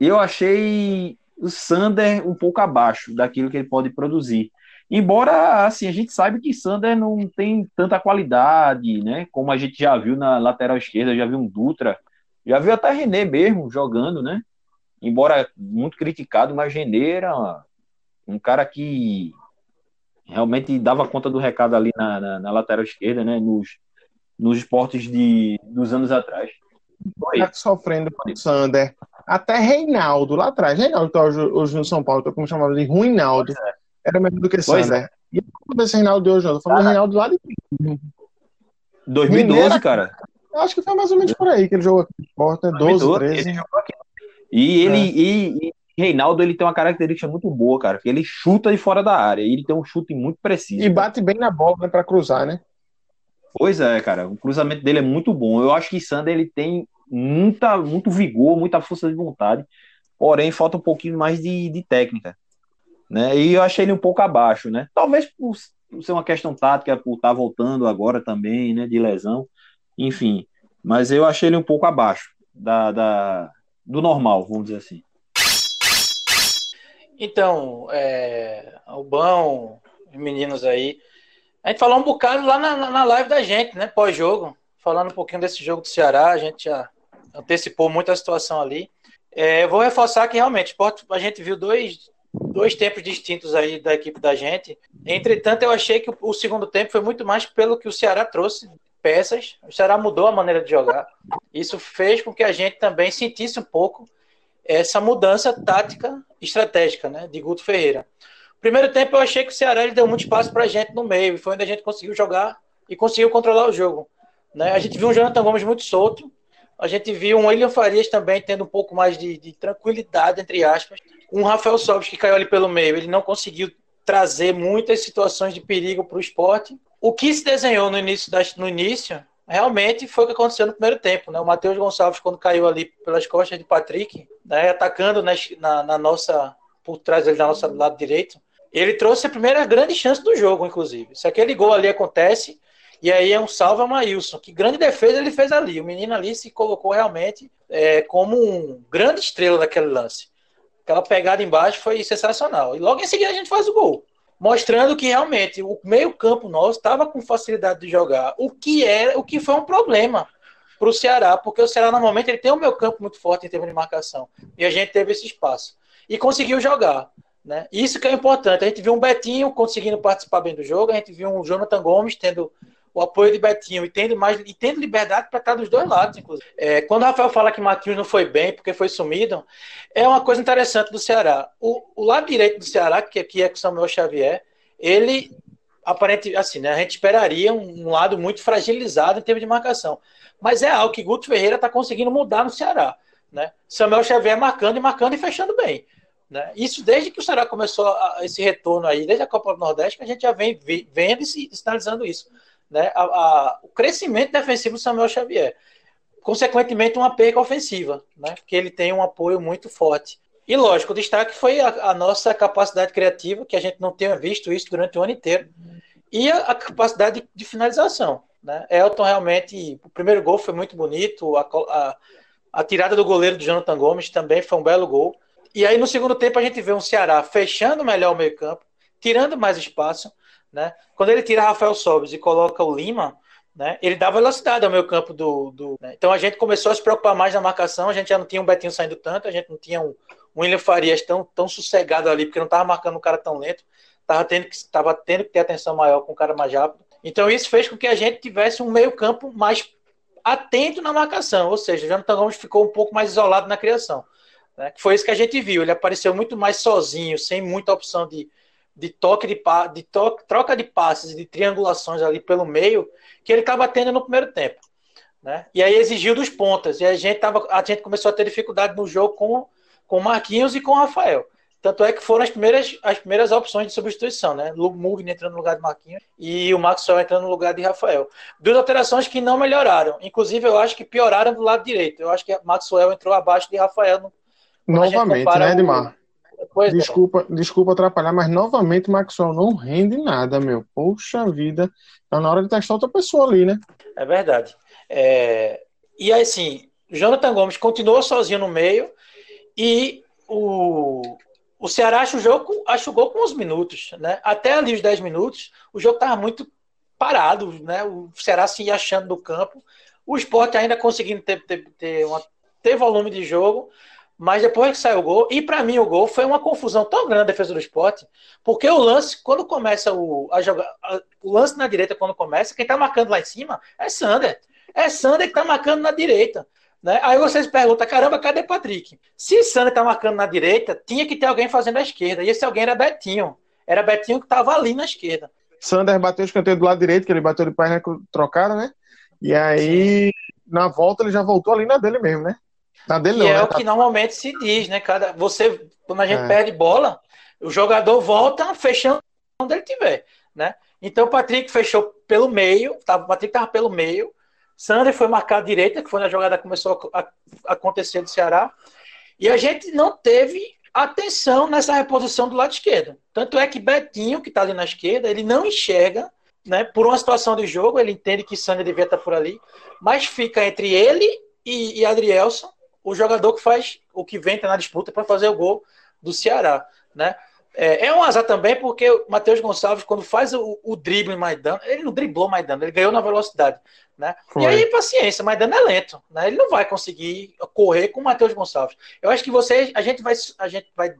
eu achei o Sander um pouco abaixo daquilo que ele pode produzir. Embora, assim, a gente sabe que Sander não tem tanta qualidade, né? Como a gente já viu na lateral esquerda, já viu um Dutra, já viu até René mesmo jogando, né? Embora muito criticado, mas René era um cara que realmente dava conta do recado ali na, na, na lateral esquerda, né? Nos, nos esportes de, dos anos atrás. Foi. Tá sofrendo com o Sander. Até Reinaldo lá atrás. Reinaldo tá hoje, hoje no São Paulo, tô como chamava de Ruinaldo. É. Era melhor do que pois Sander. É. E esse Reinaldo de hoje, eu tô falando ah, Reinaldo lá de 2012, Mineira, cara. Acho que foi mais ou menos por aí que ele jogou aqui no esporte, né? 12, 13. Ele e ele, é. e, e, Reinaldo, ele tem uma característica muito boa, cara, que ele chuta de fora da área, ele tem um chute muito preciso. E bate bem na bola, né, pra cruzar, né? Pois é, cara. O cruzamento dele é muito bom. Eu acho que Sander ele tem muita, muito vigor, muita força de vontade. Porém, falta um pouquinho mais de, de técnica. Né? E eu achei ele um pouco abaixo, né? Talvez por ser uma questão tática por estar voltando agora também, né, de lesão, enfim. Mas eu achei ele um pouco abaixo da, da do normal, vamos dizer assim. Então, é, o Bão, os meninos aí, a gente falou um bocado lá na, na live da gente, né, pós-jogo, falando um pouquinho desse jogo do Ceará, a gente já antecipou muito a situação ali. É, vou reforçar que realmente a gente viu dois, dois tempos distintos aí da equipe da gente. Entretanto, eu achei que o segundo tempo foi muito mais pelo que o Ceará trouxe peças. O Ceará mudou a maneira de jogar. Isso fez com que a gente também sentisse um pouco essa mudança tática estratégica, né, de Guto Ferreira. Primeiro tempo eu achei que o Ceará ele deu muito espaço para a gente no meio, e foi onde a gente conseguiu jogar e conseguiu controlar o jogo. Né? A gente viu um Jonathan Gomes muito solto, a gente viu um William Farias também tendo um pouco mais de, de tranquilidade, entre aspas. Um Rafael Sobis que caiu ali pelo meio, ele não conseguiu trazer muitas situações de perigo para o esporte. O que se desenhou no início, das, no início realmente foi o que aconteceu no primeiro tempo. Né? O Matheus Gonçalves, quando caiu ali pelas costas de Patrick, né, atacando na, na, na nossa, por trás dele, da nossa lado direito, ele trouxe a primeira grande chance do jogo, inclusive. Se aquele gol ali acontece, e aí é um salve a Maílson. Que grande defesa ele fez ali. O menino ali se colocou realmente é, como um grande estrela daquele lance. Aquela pegada embaixo foi sensacional. E logo em seguida a gente faz o gol. Mostrando que realmente o meio-campo nosso estava com facilidade de jogar. O que é, o que foi um problema para o Ceará, porque o Ceará normalmente ele tem um meio-campo muito forte em termos de marcação. E a gente teve esse espaço. E conseguiu jogar. Né? Isso que é importante. A gente viu um Betinho conseguindo participar bem do jogo, a gente viu um Jonathan Gomes tendo o apoio de Betinho e tendo, mais, e tendo liberdade para estar dos dois lados, inclusive. É, quando o Rafael fala que Matheus não foi bem porque foi sumido, é uma coisa interessante do Ceará. O, o lado direito do Ceará, que aqui é com Samuel Xavier, ele aparente assim, né? A gente esperaria um, um, lado muito fragilizado em termos de marcação. Mas é algo que Guto Ferreira está conseguindo mudar no Ceará. Né? Samuel Xavier marcando e marcando e fechando bem. Né? Isso desde que o Ceará começou a, esse retorno aí, desde a Copa do Nordeste, que a gente já vem vendo e sinalizando isso né, a, a, o crescimento defensivo do Samuel Xavier. Consequentemente, uma perca ofensiva, né, porque ele tem um apoio muito forte. E lógico, o destaque foi a, a nossa capacidade criativa, que a gente não tinha visto isso durante o ano inteiro, e a, capacidade de, de, finalização. Né? Elton realmente, o primeiro gol foi muito bonito, a, a tirada do goleiro do Jonathan Gomes também foi um belo gol. E aí no segundo tempo a gente vê um Ceará fechando melhor o meio campo, tirando mais espaço, né? Quando ele tira Rafael Sobres e coloca o Lima, né, ele dá velocidade ao meio campo do. do né? Então a gente começou a se preocupar mais na marcação, a gente já não tinha um Betinho saindo tanto, a gente não tinha um, um William Farias tão, tão sossegado ali, porque não estava marcando um cara tão lento, estava tendo, que, tava tendo que ter atenção maior com o cara mais rápido. Então isso fez com que a gente tivesse um meio campo mais atento na marcação, ou seja, o Jonathan Gomes ficou um pouco mais isolado na criação. Né? Foi isso que a gente viu, ele apareceu muito mais sozinho, sem muita opção de, de toque de, de toque, troca de passes e de triangulações ali pelo meio que ele estava tendo no primeiro tempo. Né? E aí exigiu dos pontas. E a gente, tava, a gente começou a ter dificuldade no jogo com, com Marquinhos e com Rafael. Tanto é que foram as primeiras, as primeiras opções de substituição, né? Mugni entrando no lugar de Marquinhos e o Maxwell entrando no lugar de Rafael. Duas alterações que não melhoraram. Inclusive, eu acho que pioraram do lado direito. Eu acho que Maxwell entrou abaixo de Rafael. No, Novamente, né, Edmar? Pois é. desculpa, é. desculpa atrapalhar, mas novamente o Maxwell não rende nada, meu. Poxa vida. Tá na hora de testar outra pessoa ali, né? É verdade. É... E aí, assim, Jonathan Gomes continuou sozinho no meio e o, o Ceará acha o jogo, acha o gol com uns minutos, né? Até ali os 10 minutos, o jogo estava muito parado, né? O Ceará se achando do campo, o esporte ainda conseguindo ter, ter, ter, uma, ter volume de jogo, mas depois que saiu o gol, e para mim o gol foi uma confusão tão grande na defesa do esporte, porque o lance, quando começa o, a jogar, a, o lance na direita, quando começa, quem tá marcando lá em cima é Sander. É Sander que tá marcando na direita. Né? Aí vocês perguntam, caramba, cadê Patrick? Se Sander tá marcando na direita, tinha que ter alguém fazendo a esquerda. E esse alguém era Betinho. Era Betinho que tava ali na esquerda. Sander bateu o escanteio do lado direito, que ele bateu de perna trocada, né? E aí, Sim. na volta, ele já voltou ali na dele mesmo, né? Tá dele, não, é né? o que normalmente se diz, né? Cada, você, quando a gente é. perde bola, o jogador volta fechando onde ele tiver, né? Então o Patrick fechou pelo meio, tá, o Patrick estava pelo meio, Sander foi marcar a direita, que foi na jogada que começou a, acontecer do Ceará, e a gente não teve atenção nessa reposição do lado esquerdo. Tanto é que Betinho, que está ali na esquerda, ele não enxerga, né? Por uma situação de jogo, ele entende que Sandra devia estar por ali, mas fica entre ele e, e Adrielson, o jogador que faz o que vem na disputa para fazer o gol do Ceará, né? É, é, um azar também porque o Matheus Gonçalves, quando faz o, o drible Maidana, ele não driblou Maidana, ele ganhou na velocidade. Né? E aí, paciência, Maidana é lento, né? Ele não vai conseguir correr com o Matheus Gonçalves. Eu acho que você, a gente vai, a gente vai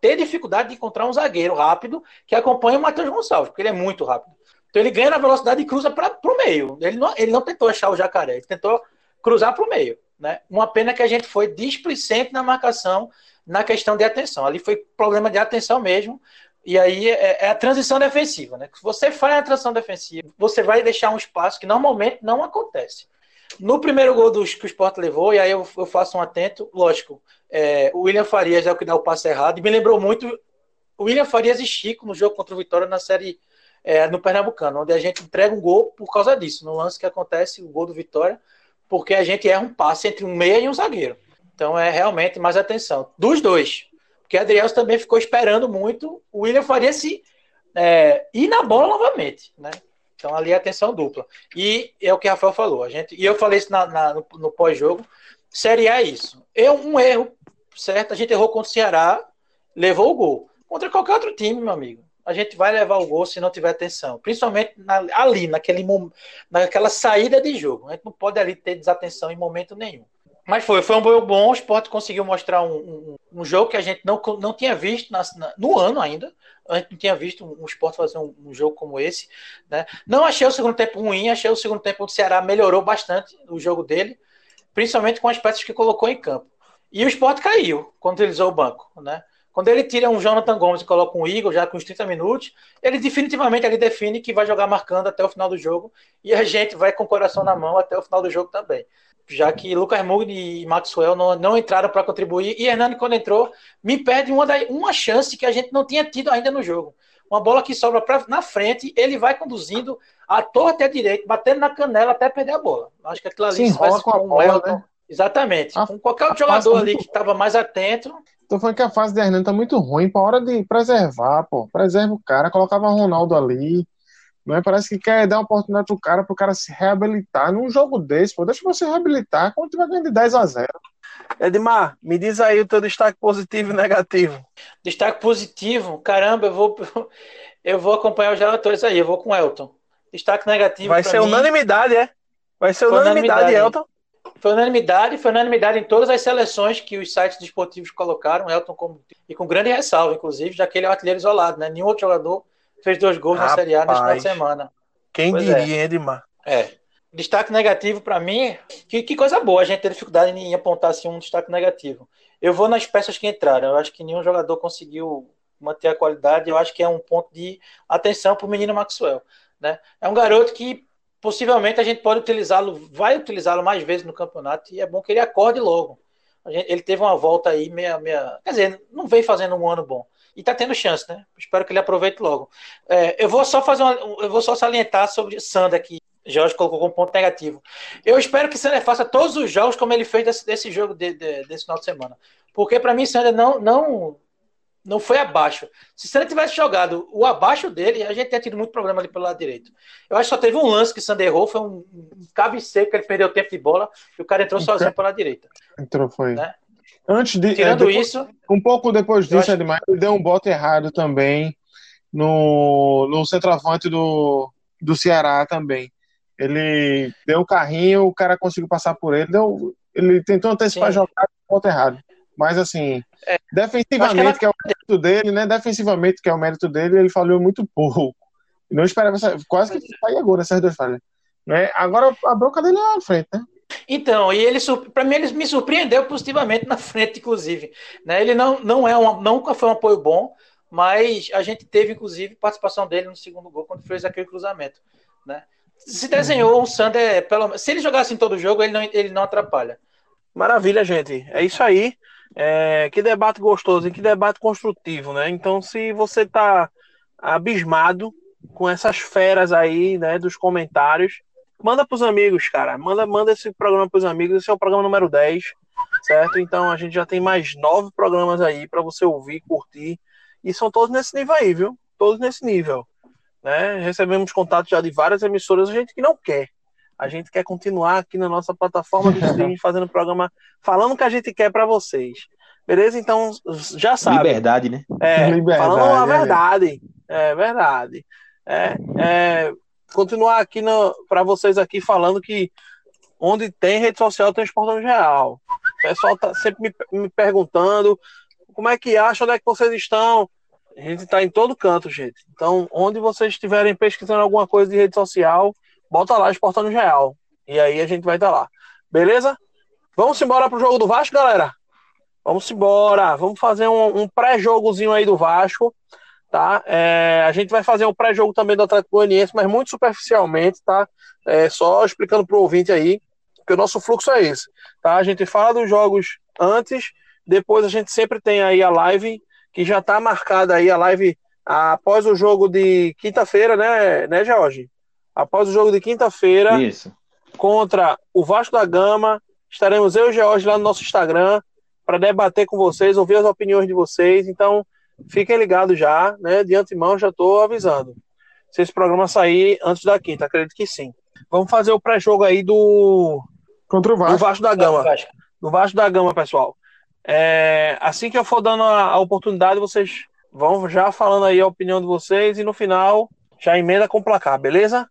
ter dificuldade de encontrar um zagueiro rápido que acompanhe o Matheus Gonçalves, porque ele é muito rápido. Então ele ganha na velocidade e cruza para o meio. Ele não, ele não tentou achar o jacaré, ele tentou cruzar para o meio. Né? Uma pena que a gente foi displicente na marcação na questão de atenção. Ali foi problema de atenção mesmo. E aí é, é a transição defensiva. Né? Se você faz a transição defensiva, você vai deixar um espaço que normalmente não acontece. No primeiro gol dos, que o Sport levou, e aí eu, eu faço um atento, lógico, é, o William Farias é o que dá o passe errado, e me lembrou muito o William Farias e Chico no jogo contra o Vitória na série é, no Pernambucano, onde a gente entrega um gol por causa disso, no lance que acontece, o gol do Vitória, porque a gente erra um passe entre um meia e um zagueiro. Então é realmente mais atenção. Dos dois. Porque Adriel também ficou esperando muito o William Faria se é, ir na bola novamente. Né? Então ali é atenção dupla. E é o que o Rafael falou. A gente, e eu falei isso na, na, no, no pós-jogo. Série A é isso. É um erro, certo? A gente errou contra o Ceará, levou o gol. Contra qualquer outro time, meu amigo. A gente vai levar o gol se não tiver atenção. Principalmente na, ali, naquele, naquela saída de jogo. A gente não pode ali ter desatenção em momento nenhum. Mas foi, foi um bom. O conseguiu mostrar um, um, um, jogo que a gente não, não tinha visto na, na, no ano ainda. A gente não tinha visto um, Sport fazer um, um, jogo como esse. Né? Não achei o segundo tempo ruim, achei o segundo tempo do Ceará melhorou bastante o jogo dele, principalmente com as peças que colocou em campo. E o Sport caiu quando utilizou o banco. Né? Quando ele tira um Jonathan Gomes e coloca um Igor já com os 30 minutos, ele definitivamente ele define que vai jogar marcando até o final do jogo e a gente vai com o coração na mão até o final do jogo também já que Lucas Mugni e Maxwell não, não entraram para contribuir, e Hernani, quando entrou, me perde uma, uma chance que a gente não tinha tido ainda no jogo. Uma bola que sobra pra, na frente, ele vai conduzindo a torre até direito, batendo na canela até perder a bola. Acho que aquilo ali Sim, vai com a bola, né? Exatamente. A, com qualquer outro jogador ali muito... que estava mais atento. Tô falando que a fase de Hernani tá muito ruim, para hora de preservar, pô. Preserva o cara, colocava Ronaldo ali, é Parece que quer dar uma oportunidade pro cara, pro cara se reabilitar num jogo desse, pô. Deixa você reabilitar quando tiver ganhando de 10 a 0. Edmar, me diz aí o teu destaque positivo e negativo. Destaque positivo, caramba, eu vou eu vou acompanhar os relatores aí, eu vou com o Elton. Destaque negativo. Vai ser mim, unanimidade, é? Vai ser unanimidade, unanimidade, Elton. Foi unanimidade, foi unanimidade em todas as seleções que os sites desportivos colocaram, Elton como, e com grande ressalva, inclusive, já que ele é um artilheiro isolado, né? Nenhum outro jogador fez dois gols Rapaz, na Série A final de semana. Quem pois diria, é. Edmar? É. Destaque negativo para mim, que, que, coisa boa a gente ter dificuldade em apontar assim, um destaque negativo. Eu vou nas peças que entraram. Eu acho que nenhum jogador conseguiu manter a qualidade. Eu acho que é um ponto de atenção para o menino Maxwell. Né? É um garoto que possivelmente a gente pode utilizá-lo, vai utilizá-lo mais vezes no campeonato e é bom que ele acorde logo. Gente, ele teve uma volta aí meia, meia. Quer dizer, não vem fazendo um ano bom e tá tendo chance, né? Espero que ele aproveite logo. É, eu vou só fazer uma, eu vou só salientar sobre Sander aqui. Jorge colocou como ponto negativo. Eu espero que Sander faça todos os jogos como ele fez desse, desse jogo de, de, desse final de semana. Porque para mim Sander não, não, não foi abaixo. Se Sander tivesse jogado o abaixo dele, a gente teria tido muito problema ali pelo lado direito. Eu acho que só teve um lance que Sander errou, foi um, um cabe seco, que ele perdeu tempo de bola e o cara entrou sozinho pela direita. Entrou, foi. Né? Antes de. Tirando é, depois, isso. Um pouco depois disso, acho... Edmar, ele deu um bote errado também no, no centroavante do, do Ceará também. Ele deu um carrinho, o cara conseguiu passar por ele, deu, ele tentou antecipar a jogada, bote errado. Mas assim, é, defensivamente, que, é o mérito dele, né? Defensivamente, que é o mérito dele, ele falhou muito pouco. Não esperava quase que saia agora essas duas falhas. Né? Agora a bronca dele é na frente, né? Então, e ele para mim ele me surpreendeu positivamente na frente, inclusive. Né? Ele não, não é um, nunca foi um apoio bom, mas a gente teve, inclusive, participação dele no segundo gol quando fez aquele cruzamento. Né? Se desenhou um Sander, pelo, se ele jogasse em todo jogo, ele não, ele não atrapalha. Maravilha, gente. É isso aí. É, que debate gostoso e que debate construtivo, né? Então, se você está abismado com essas feras aí, né, dos comentários, Manda pros amigos, cara. Manda, manda esse programa pros amigos. Esse é o programa número 10. certo? Então a gente já tem mais nove programas aí para você ouvir, curtir. E são todos nesse nível aí, viu? Todos nesse nível. Né? Recebemos contato já de várias emissoras, gente que não quer. A gente quer continuar aqui na nossa plataforma de streaming fazendo programa, falando o que a gente quer para vocês. Beleza? Então, já sabe. Liberdade, né? É, Liberdade, falando a é. verdade. É verdade. É, é, continuar aqui para vocês aqui falando que onde tem rede social tem esporte real. O pessoal tá sempre me, me perguntando como é que acha, onde é que vocês estão. A gente está em todo canto, gente. Então, onde vocês estiverem pesquisando alguma coisa de rede social, bota lá Esportando Real. E aí a gente vai estar lá. Beleza? Vamos embora pro jogo do Vasco, galera? Vamos embora. Vamos fazer um, um pré-jogozinho aí do Vasco. Tá? É, a gente vai fazer um pré-jogo também do Atlético Goianiense, mas muito superficialmente, tá? É, só explicando pro ouvinte aí que o nosso fluxo é esse, tá? A gente fala dos jogos antes, depois a gente sempre tem aí a live que já tá marcada aí a live após o jogo de quinta-feira, né, né, Jorge? Após o jogo de quinta-feira contra o Vasco da Gama, estaremos eu e o George lá no nosso Instagram para debater com vocês, ouvir as opiniões de vocês. Então, fiquem ligados já, né? De antemão, já estou avisando. Se esse programa sair antes da quinta, acredito que sim. Vamos fazer o pré-jogo aí do, Contra o do Vasco. Vasco da Gama. Vasco. Do Vasco da Gama, pessoal. É, assim que eu for dando a, a oportunidade, vocês vão já falando aí a opinião de vocês e no final já emenda com o placar, beleza?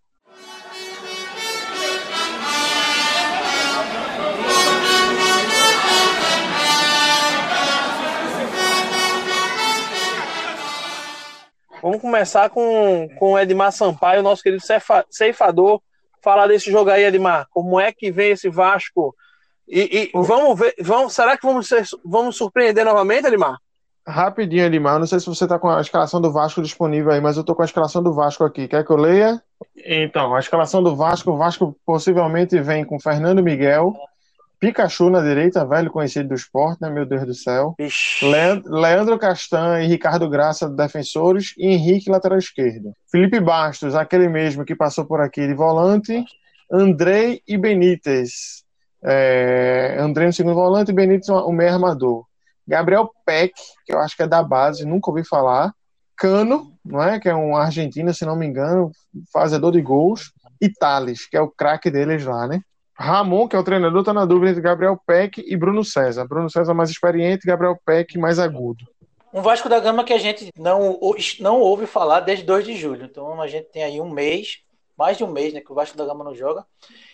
Vamos começar com, com o Edmar Sampaio, nosso querido cefa- ceifador. Falar desse jogo aí, Edmar. Como é que vem esse Vasco? E, e vamos ver. Vamos, será que vamos, ser, vamos surpreender novamente, Edmar? Rapidinho, Edmar. Não sei se você tá com a escalação do Vasco disponível aí, mas eu tô com a escalação do Vasco aqui. Quer que eu leia? Então, a escalação do Vasco, o Vasco possivelmente vem com Fernando Miguel, Pikachu na direita, velho conhecido do esporte, né? Meu Deus do céu. Le- Leandro Castan e Ricardo Graça, defensores, e Henrique, lateral esquerdo. Felipe Bastos, aquele mesmo que passou por aqui de volante. Andrei e Benítez. É, Andrei no segundo volante e Benítez o meio armador. Gabriel Peck, que eu acho que é da base, nunca ouvi falar. Cano, não é? Que é um argentino, se não me engano, fazedor de gols. E Thales, que é o craque deles lá, né? Ramon, que é o treinador, tá na dúvida entre Gabriel Peck e Bruno César. Bruno César mais experiente, Gabriel Peck mais agudo. Um Vasco da Gama que a gente não, não ouve falar desde 2 de julho. Então a gente tem aí um mês, mais de um mês, né, que o Vasco da Gama não joga.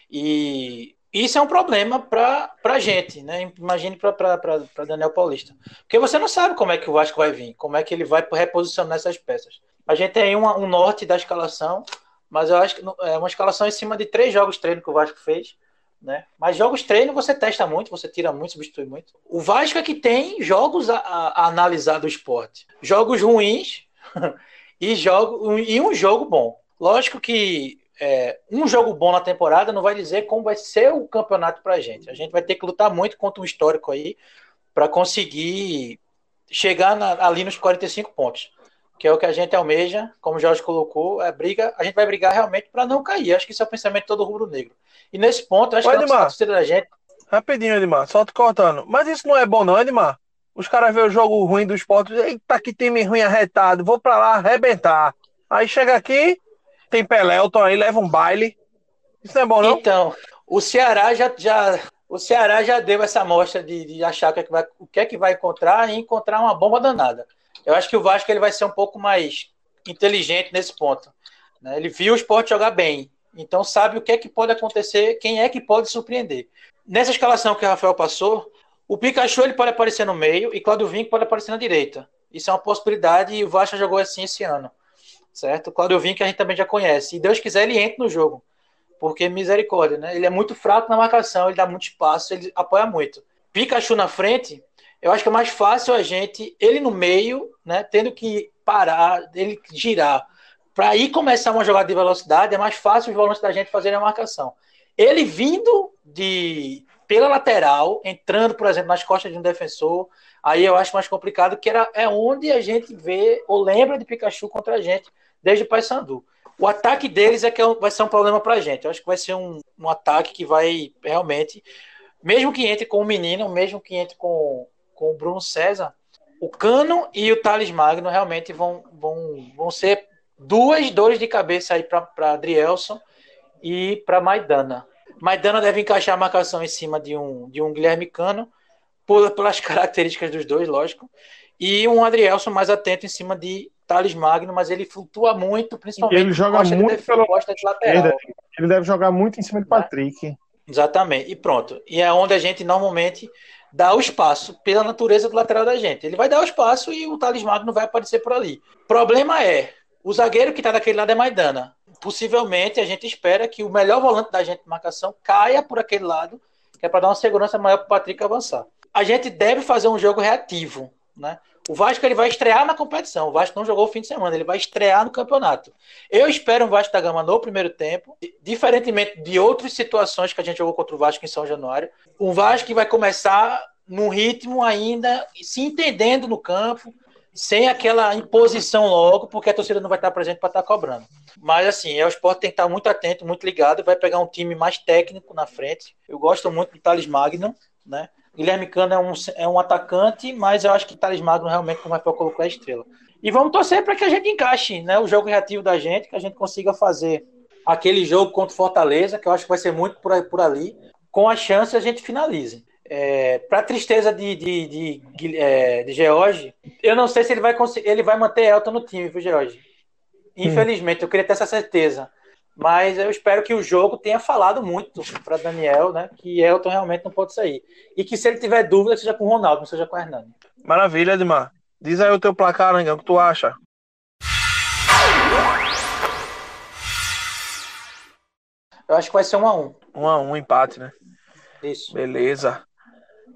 E isso é um problema para a gente, né? Imagine para Daniel Paulista. Porque você não sabe como é que o Vasco vai vir, como é que ele vai reposicionar essas peças. A gente tem aí uma- um norte da escalação, mas eu acho que é uma escalação em cima de três jogos treino que o Vasco fez. Né? Mas jogos treino você testa muito, você tira muito, substitui muito. O Vasco é que tem jogos a, a- a analisar do esporte. Jogos ruins e, jogo, e um jogo bom. Lógico que é, um jogo bom na temporada não vai dizer como vai ser o campeonato pra gente. A gente vai ter que lutar muito contra um histórico aí para conseguir chegar na- ali nos 45 pontos. Que é o que a gente almeja, como o Jorge colocou, é briga, a gente vai brigar realmente para não cair. Acho que esse é o pensamento todo rubro-negro. E nesse ponto, acho Ô, que a Edmar. torcida da gente Rapidinho, Edmar, só te cortando. Mas isso não é bom, não, Edmar? Os caras vêem o jogo ruim do esporte, eita, que time ruim arretado, vou pra lá arrebentar. Aí chega aqui, tem Pelelton aí, leva um baile. Isso não é bom, não? Então, o Ceará já, já, o Ceará já deu essa amostra de, de achar o que, é que vai, o que é que vai encontrar e encontrar uma bomba danada. Eu acho que o Vasco ele vai ser um pouco mais inteligente nesse ponto. né? Ele viu o esporte jogar bem, então sabe o que é que pode acontecer, quem é que pode surpreender. Nessa escalação que o Rafael passou, o Pikachu ele pode aparecer no meio e Claudio Vinck pode aparecer na direita. Isso é uma possibilidade e o Vasco jogou assim esse ano. Certo? O Claudio Vinck a gente também já conhece. E Deus quiser, ele entra no jogo porque misericórdia, né? Ele é muito fraco na marcação, ele dá muito espaço, ele apoia muito. Pikachu na frente, eu acho que é mais fácil a gente, ele no meio, né, tendo que parar, ele girar, para aí começar uma jogada de velocidade, é mais fácil os volantes da gente fazerem a marcação. Ele vindo de pela lateral, entrando, por exemplo, nas costas de um defensor, aí eu acho mais complicado, que era, é onde a gente vê ou lembra de Pikachu contra a gente desde o Paysandu. O ataque deles é que é vai ser um problema para a gente. Eu acho que vai ser um, um ataque que vai realmente mesmo que entre com o menino, mesmo que entre com, com o Bruno César, o Cano e o Thales Magno realmente vão, vão, vão ser duas dores de cabeça aí para Adrielson e para Maidana. Maidana deve encaixar a marcação em cima de um, de um Guilherme Cano, por, pelas características dos dois, lógico, e um Adrielson mais atento em cima de Thales Magno, mas ele flutua muito, principalmente. Ele joga Costa, muito ele pelo Costa de lateral. Ele deve jogar muito em cima de Patrick. Exatamente, e pronto. E é onde a gente normalmente dá o espaço pela natureza do lateral da gente. Ele vai dar o espaço e o Thales Magno vai aparecer por ali. Problema é, o zagueiro que está daquele lado é Maidana. Possivelmente a gente espera que o melhor volante da gente de marcação caia por aquele lado, que é para dar uma segurança maior para o Patrick avançar. A gente deve fazer um jogo reativo, né? O Vasco ele vai estrear na competição. O Vasco não jogou o fim de semana, ele vai estrear no campeonato. Eu espero um Vasco da Gama no primeiro tempo, diferentemente de outras situações que a gente jogou contra o Vasco em São Januário. Um Vasco que vai começar num ritmo ainda se entendendo no campo, sem aquela imposição logo, porque a torcida não vai estar presente para estar cobrando. Mas assim, é o esporte tem que estar muito atento, muito ligado, vai pegar um time mais técnico na frente. Eu gosto muito do Thales Magno, né? Guilherme Cano é um, é um atacante, mas eu acho que Thales Magno realmente não vai para colocar a estrela. E vamos torcer para que a gente encaixe né, o jogo reativo da gente, que a gente consiga fazer aquele jogo contra o Fortaleza, que eu acho que vai ser muito por, aí, por ali, com a chance a gente finalize. É, para tristeza de, de, de, de, é, de George, eu não sei se ele vai conseguir, ele vai manter Elton no time, viu, George? Infelizmente, hum. eu queria ter essa certeza. Mas eu espero que o jogo tenha falado muito para Daniel, né? Que Elton realmente não pode sair. E que se ele tiver dúvida, seja com o Ronaldo, não seja com o Hernani. Maravilha, Edmar. Diz aí o teu placar, Angão, o que tu acha? Eu acho que vai ser um a um. Um a um, empate, né? Isso. Beleza.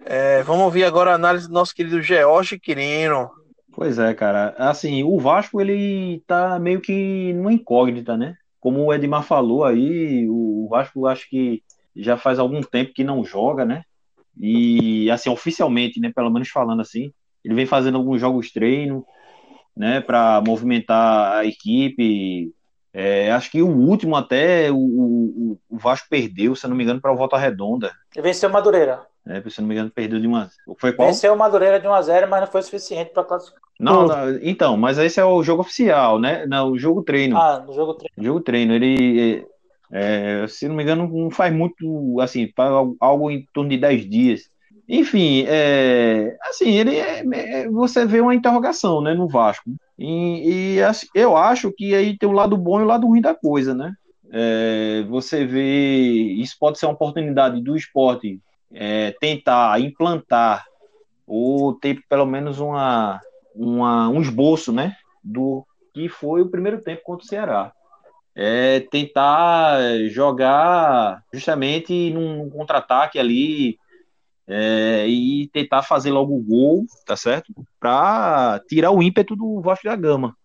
É, vamos ouvir agora a análise do nosso querido George Quirino. Pois é, cara. Assim, o Vasco, ele tá meio que numa incógnita, né? Como o Edmar falou aí, o Vasco acho que já faz algum tempo que não joga, né? E assim, oficialmente, né, pelo menos falando assim, ele vem fazendo alguns jogos treino, né, para movimentar a equipe. É, acho que o último até o, o, o, Vasco perdeu, se não me engano, para o Volta Redonda. E venceu Madureira. É, se não me engano, perdeu de uma. Foi qual? Venceu o Madureira de 1 a 0 mas não foi suficiente para classificar. Não, não, então, mas esse é o jogo oficial, né? Não, o jogo treino. Ah, no jogo treino. O jogo treino, ele, é, se não me engano, não faz muito, assim, algo em torno de 10 dias. Enfim, é, assim, ele é, é, você vê uma interrogação, né, no Vasco. E, e assim, eu acho que aí tem o lado bom e o lado ruim da coisa, né? É, você vê, isso pode ser uma oportunidade do esporte é, tentar implantar ou ter pelo menos uma uma, um esboço, né, do que foi o primeiro tempo contra o Ceará. É tentar jogar justamente num, contra-ataque ali é, e tentar fazer logo o gol, tá certo? Para tirar o ímpeto do Vasco da Gama.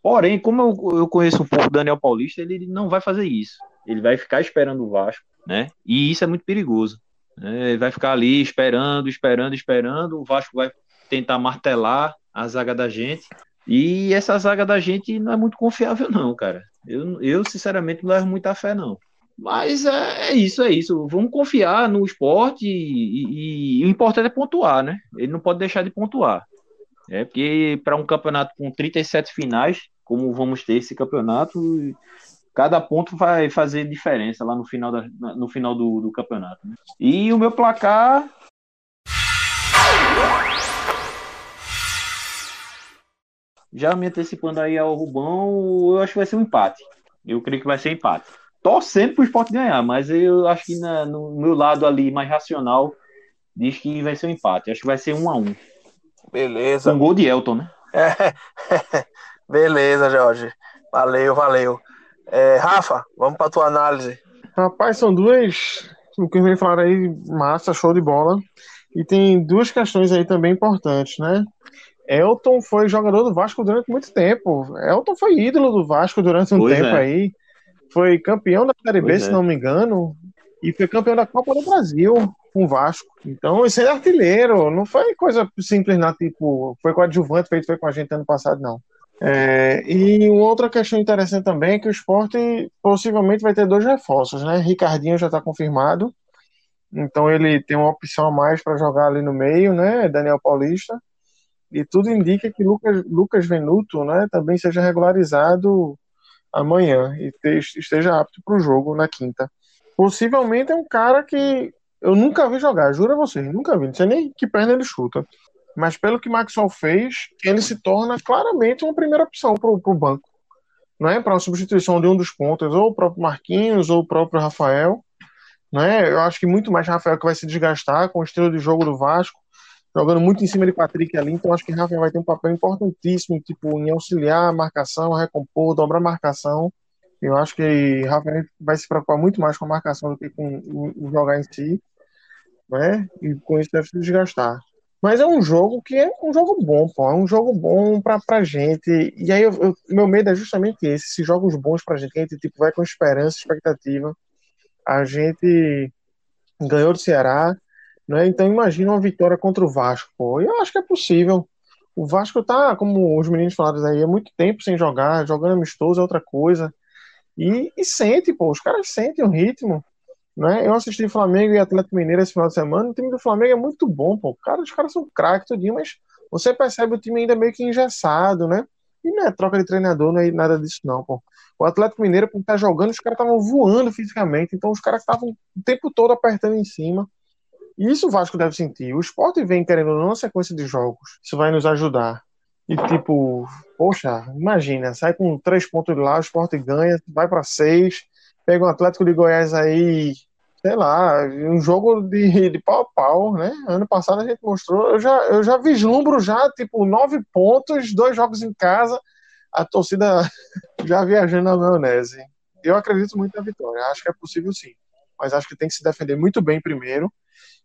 Porém, como eu, eu conheço um pouco o Daniel Paulista, ele não vai fazer isso. Ele vai ficar esperando o Vasco, né? E isso é muito perigoso. Ele vai ficar ali esperando, esperando, esperando. O Vasco vai tentar martelar a zaga da gente. E essa zaga da gente não é muito confiável, não, cara. Eu, eu sinceramente, não levo muita fé, não. Mas é, é isso, é isso. Vamos confiar no esporte e, e, e, o importante é pontuar, né? Ele não pode deixar de pontuar. É porque para um campeonato com 37 finais, como vamos ter esse campeonato, cada ponto vai fazer diferença lá no final, da, no final do, do campeonato. Né? E o meu placar Já me antecipando aí ao Rubão, eu acho que vai ser um empate. Eu creio que vai ser empate. Torcendo para o esporte ganhar, mas eu acho que na, no meu lado ali mais racional diz que vai ser um empate. Acho que vai ser um a um. Beleza. Com gol de Elton, né? É. Beleza, Jorge. Valeu, valeu. É, Rafa, vamos para tua análise. Rapaz, são duas. O que eu falar aí, massa, show de bola. E tem duas questões aí também importantes, né? Elton foi jogador do Vasco durante muito tempo. Elton foi ídolo do Vasco durante um pois tempo é. aí. Foi campeão da Série B, se é. não me engano. E foi campeão da Copa do Brasil com o Vasco. Então, esse é artilheiro. Não foi coisa simples, não, tipo, foi coadjuvante, feito foi com a gente ano passado, não. É, e outra questão interessante também é que o esporte possivelmente vai ter dois reforços, né? Ricardinho já está confirmado Então ele tem uma opção a mais para jogar ali no meio, né? Daniel Paulista. E tudo indica que Lucas, Lucas Venuto né, também seja regularizado amanhã e te- esteja apto para o jogo na quinta. Possivelmente é um cara que eu nunca vi jogar, juro a vocês, nunca vi, não sei nem que perna ele chuta. Mas pelo que Maxwell fez, ele se torna claramente uma primeira opção para o banco. Né, para uma substituição de um dos pontos, ou o próprio Marquinhos, ou o próprio Rafael. Né? Eu acho que muito mais Rafael que vai se desgastar com o estilo de jogo do Vasco, jogando muito em cima de Patrick ali, então acho que Rafael vai ter um papel importantíssimo, tipo, em auxiliar a marcação, recompor, dobrar a marcação. Eu acho que Rafael vai se preocupar muito mais com a marcação do que com o o jogar em si, né? E com isso deve se desgastar. Mas é um jogo que é um jogo bom, pô. É um jogo bom pra, pra gente. E aí, eu, eu- meu medo é justamente esse: esses jogos bons pra gente, que a gente tipo, vai com esperança, expectativa. A gente ganhou do Ceará, né? Então imagina uma vitória contra o Vasco, pô. Eu acho que é possível. O Vasco tá, como os meninos falaram aí, há muito tempo sem jogar, jogando amistoso é outra coisa. E, e sente, pô, os caras sentem o ritmo. Né? Eu assisti Flamengo e Atlético Mineiro esse final de semana. O time do Flamengo é muito bom, pô. Cara, os caras são craques, tudinho, mas você percebe o time ainda meio que engessado, né? E não é troca de treinador, não é nada disso, não, pô. O Atlético Mineiro, por estar jogando, os caras estavam voando fisicamente, então os caras estavam o tempo todo apertando em cima. E isso o Vasco deve sentir. O Sport vem querendo uma sequência de jogos. Isso vai nos ajudar. E tipo, poxa, imagina, sai com três pontos de lá, o Sport ganha, vai para seis, pega um Atlético de Goiás aí, sei lá, um jogo de, de pau a pau, né? Ano passado a gente mostrou, eu já, eu já vislumbro já, tipo, nove pontos, dois jogos em casa, a torcida já viajando na maionese. Eu acredito muito na vitória, acho que é possível sim, mas acho que tem que se defender muito bem primeiro,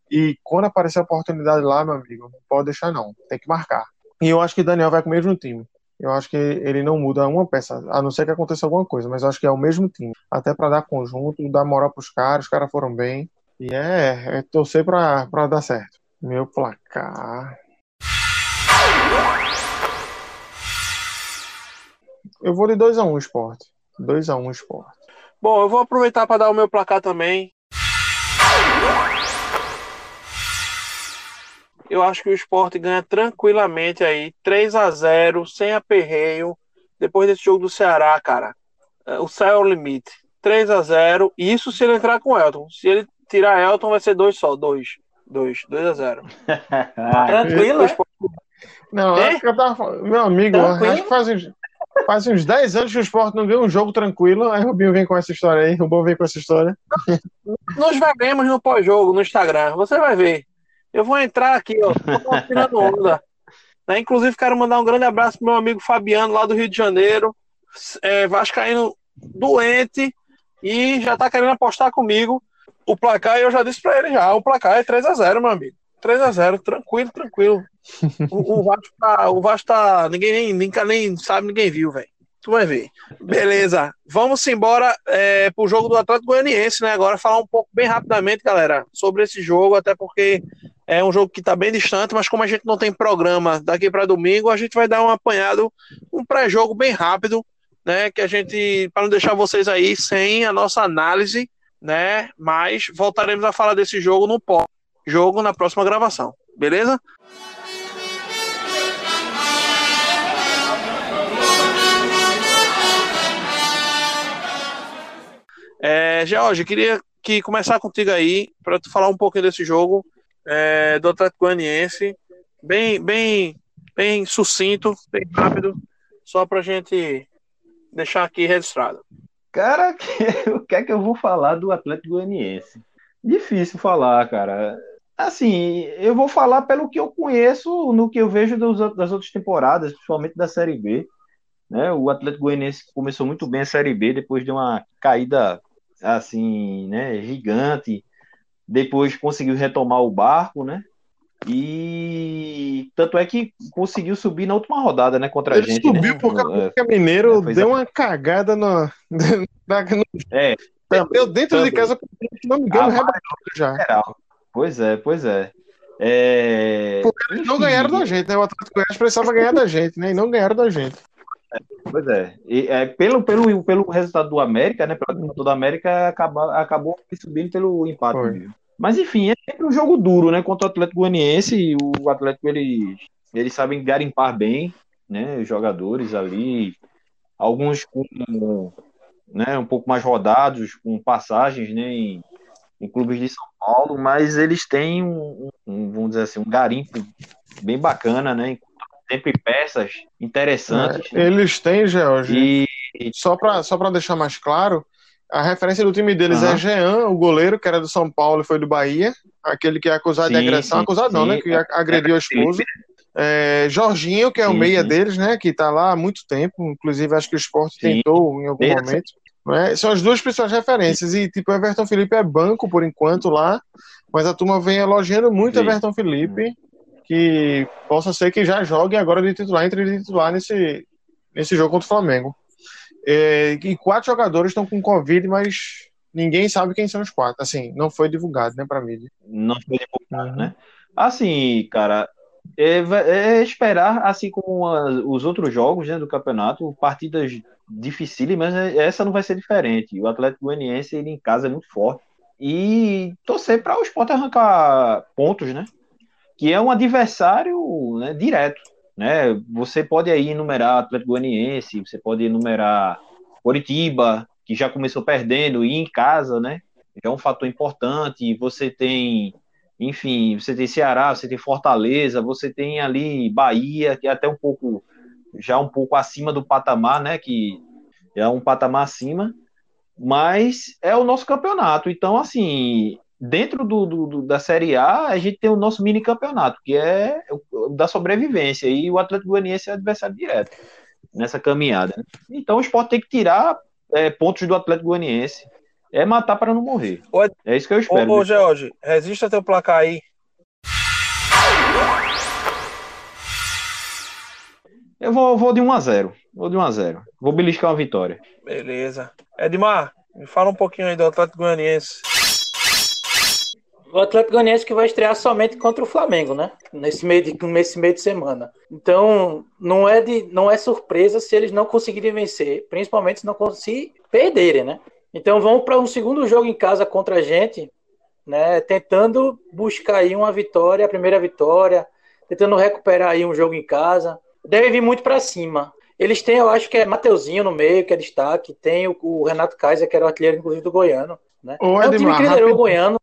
e quando aparecer a oportunidade lá, meu amigo, não pode deixar não, tem que marcar. E eu acho que Daniel vai com o mesmo time. Eu acho que ele não muda uma peça, a não ser que aconteça alguma coisa, mas eu acho que é o mesmo time. Até para dar conjunto, dar moral pros caras, os caras foram bem. E é, é torcer pra dar certo. Meu placar. Eu vou de 2x1 um, esporte. 2x1 um, esporte. Bom, eu vou aproveitar para dar o meu placar também. Eu acho que o esporte ganha tranquilamente aí, 3 a 0 sem aperreio, depois desse jogo do Ceará, cara. É, O céu é o limite. 3 a 0 e isso se ele entrar com o Elton. Se ele tirar Elton, vai ser 2 só, 2. 2, 2 a 0 Tranquilo, né? Não, É? acho que eu tava falando. Meu amigo, Tranquilo? acho que faz uns, faz uns 10 anos que o esporte não ganha um jogo tranquilo. Aí o Rubinho vem com essa história aí. O Rubinho vem com essa história. Nós veremos no pós-jogo, no Instagram. Você vai ver. Eu vou entrar aqui, ó. Tô tirando onda. Né? Inclusive, quero mandar um grande abraço pro meu amigo Fabiano, lá do Rio de Janeiro. É, Vascaíno doente e já tá querendo apostar comigo. O placar, eu já disse pra ele já. O placar é 3x0, meu amigo. 3x0, tranquilo, tranquilo. O, o Vasco tá. O Vasco tá. Ninguém nem, nem, nem sabe, ninguém viu, velho. Tu vai ver. Beleza. Vamos embora é, pro jogo do Atlético Goianiense, né? Agora falar um pouco bem rapidamente, galera, sobre esse jogo, até porque é um jogo que tá bem distante, mas como a gente não tem programa daqui para domingo, a gente vai dar um apanhado, um pré-jogo bem rápido, né? Que a gente, para não deixar vocês aí sem a nossa análise, né? Mas voltaremos a falar desse jogo no pós-jogo na próxima gravação. Beleza? É, George, queria que começar contigo aí para tu falar um pouquinho desse jogo é, do Atlético Goianiense, bem, bem, bem sucinto, bem rápido, só para gente deixar aqui registrado. Cara, que- o que é que eu vou falar do Atlético Goianiense? Difícil falar, cara. Assim, eu vou falar pelo que eu conheço, no que eu vejo dos das outras temporadas, principalmente da Série B. Né? O Atlético Goianiense começou muito bem a Série B, depois de uma caída assim, né, gigante. Depois conseguiu retomar o barco, né? E tanto é que conseguiu subir na última rodada, né, contra a Ele gente, subiu né? porque o É, América Mineiro é, deu é. uma cagada no, É, Perdeu dentro de também. casa, se não me engano, Ah, já. geral. Pois é, pois é. É, Porque eles não ganharam da gente, né? O Atlético Goianiense precisava ganhar da gente, né? E não ganharam da gente. Pois é. E, é, pelo, pelo, pelo resultado do América, né? Pelo resultado do América, acaba, acabou subindo pelo empate. Foi. Mas enfim, é sempre um jogo duro, né? Contra o Atlético Goianiense, o Atlético eles, eles sabem garimpar bem, né? Os jogadores ali, alguns com né, um pouco mais rodados, com passagens né, em, em clubes de São Paulo, mas eles têm um, um, vamos dizer assim, um garimpo bem bacana, né? Sempre peças interessantes. É, eles têm, George. E... Só para só deixar mais claro, a referência do time deles uhum. é Jean, o goleiro, que era do São Paulo e foi do Bahia. Aquele que é acusado sim, de agressão. Sim, acusado sim, não, né? Que agrediu a esposa. É, Jorginho, que é o meia deles, né? Que tá lá há muito tempo. Inclusive, acho que o esporte tentou em algum momento. Né? São as duas principais referências. E, tipo, Everton Felipe é banco por enquanto lá. Mas a turma vem elogiando muito Everton Felipe. Que possa ser que já jogue agora de titular, entre de titular nesse, nesse jogo contra o Flamengo. É, e quatro jogadores estão com Covid, mas ninguém sabe quem são os quatro. Assim, não foi divulgado, né, pra mídia. Não foi divulgado, né? Assim, cara, é, é, esperar, assim como os outros jogos né, do campeonato, partidas dificílimas, mas essa não vai ser diferente. O Atlético Goianiense, ele em casa é muito forte. E torcer para o Sport arrancar pontos, né? Que é um adversário né, direto né? Você pode aí enumerar Atlético Goianiense, você pode enumerar Coritiba, que já começou perdendo, e em casa, né? É um fator importante. Você tem, enfim, você tem Ceará, você tem Fortaleza, você tem ali Bahia, que é até um pouco, já um pouco acima do patamar, né? Que é um patamar acima, mas é o nosso campeonato. Então, assim, dentro do, do, da Série A, a gente tem o nosso mini campeonato, que é da sobrevivência, e o Atlético Goianiense é adversário direto nessa caminhada. Né? Então o esporte tem que tirar é, pontos do Atlético Goianiense. É matar para não morrer. é isso que eu espero. Ô, ô George, resista teu placar aí. Eu vou, vou de 1 a 0 Vou de 1 a 0 Vou beliscar uma vitória. Beleza. Edmar, me fala um pouquinho aí do Atlético Goianiense o Atlético Goianiense que vai estrear somente contra o Flamengo, né? Nesse meio de, nesse meio de semana. Então, não é, de, não é surpresa se eles não conseguirem vencer, principalmente se não conseguirem perderem, né? Então, vão para um segundo jogo em casa contra a gente, né? Tentando buscar aí uma vitória, a primeira vitória, tentando recuperar aí um jogo em casa. Deve vir muito para cima. Eles têm, eu acho que é Mateuzinho no meio, que é destaque. Tem o, o Renato Kaiser, que era o artilheiro, inclusive, do Goiano. Né? Ô, é um time que liderou o Goiano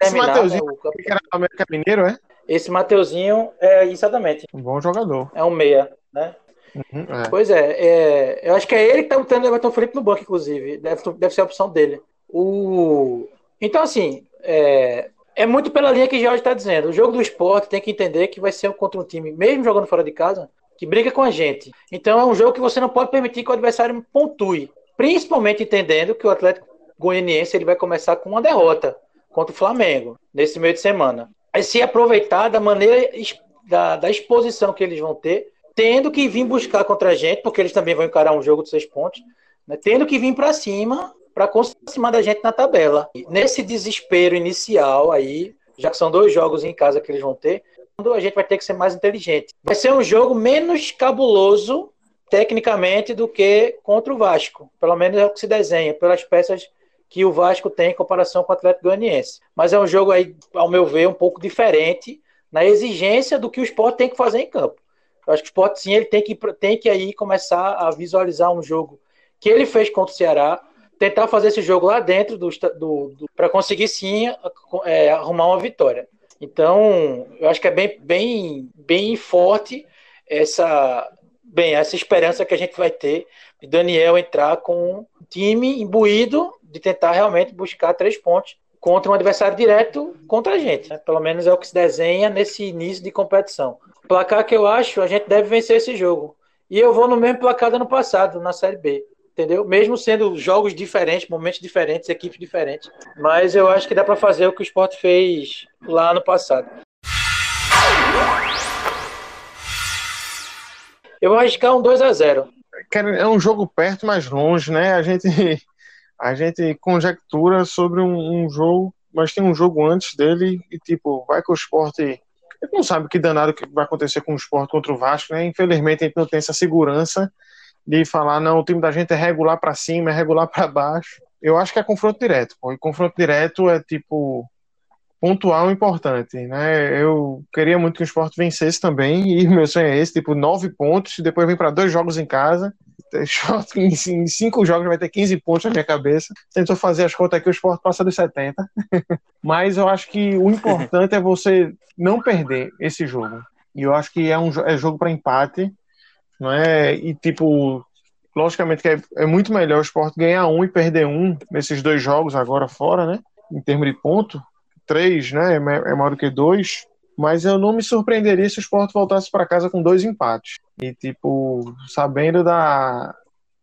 esse Mateuzinho né, que era do América Mineiro, é? Esse Mateuzinho é exatamente. Um bom jogador. É um meia, né? Uhum, é. Pois é, é, eu acho que é ele que tá botando o Everton Felipe no banco, inclusive. Deve, deve ser a opção dele. O... Então, assim, é, é muito pela linha que o Jorge está dizendo. O jogo do esporte tem que entender que vai ser contra um time, mesmo jogando fora de casa, que briga com a gente. Então é um jogo que você não pode permitir que o adversário pontue. Principalmente entendendo que o Atlético Goianiense ele vai começar com uma derrota contra o Flamengo nesse meio de semana. Aí se aproveitar da maneira da, da exposição que eles vão ter, tendo que vir buscar contra a gente, porque eles também vão encarar um jogo de seis pontos, né, tendo que vir para cima para aproximar da gente na tabela. Nesse desespero inicial aí, já que são dois jogos em casa que eles vão ter, a gente vai ter que ser mais inteligente. Vai ser um jogo menos cabuloso tecnicamente do que contra o Vasco. Pelo menos é o que se desenha, pelas peças que o Vasco tem em comparação com o Atlético Goianiense. Mas é um jogo aí, ao meu ver, um pouco diferente na exigência do que o esporte tem que fazer em campo. Eu acho que o esporte sim ele tem que, tem que aí começar a visualizar um jogo que ele fez contra o Ceará, tentar fazer esse jogo lá dentro do, do, do para conseguir sim é, arrumar uma vitória. Então, eu acho que é bem, bem, bem forte essa, bem, essa esperança que a gente vai ter de Daniel entrar com um time imbuído de tentar realmente buscar três pontos contra um adversário direto contra a gente. Né? Pelo menos é o que se desenha nesse início de competição. Placar que eu acho, a gente deve vencer esse jogo. E eu vou no mesmo placar do ano passado, na Série B. Entendeu? Mesmo sendo jogos diferentes, momentos diferentes, equipes diferentes. Mas eu acho que dá para fazer o que o Sport fez lá no passado. Eu vou arriscar um 2 a 0 É um jogo perto, mas longe, né? A gente a gente conjectura sobre um, um, jogo, mas tem um jogo antes dele e, tipo, vai que o esporte. A gente não sabe que danado que vai acontecer com o esporte contra o Vasco, né? Infelizmente a gente não tem essa segurança de falar, não, o time da gente é regular para cima, é regular para baixo. Eu acho que é confronto direto, pô. E confronto direto é tipo. pontual importante, né? Eu queria muito que o esporte vencesse também, e meu sonho é esse, tipo, nove pontos, depois vem para dois jogos em casa. Em cinco jogos vai ter 15 pontos na minha cabeça. Tentou fazer as contas aqui, o esporte passa dos 70. Mas eu acho que o importante é você não perder esse jogo. E eu acho que é um é jogo para empate, não é? E tipo, logicamente que é, é, muito melhor o esporte ganhar um e perder um nesses dois jogos agora fora, né? Em termos de ponto, três, né? É, é maior do que dois. Mas eu não me surpreenderia se o esporte voltasse para casa com dois empates. E, tipo, sabendo da,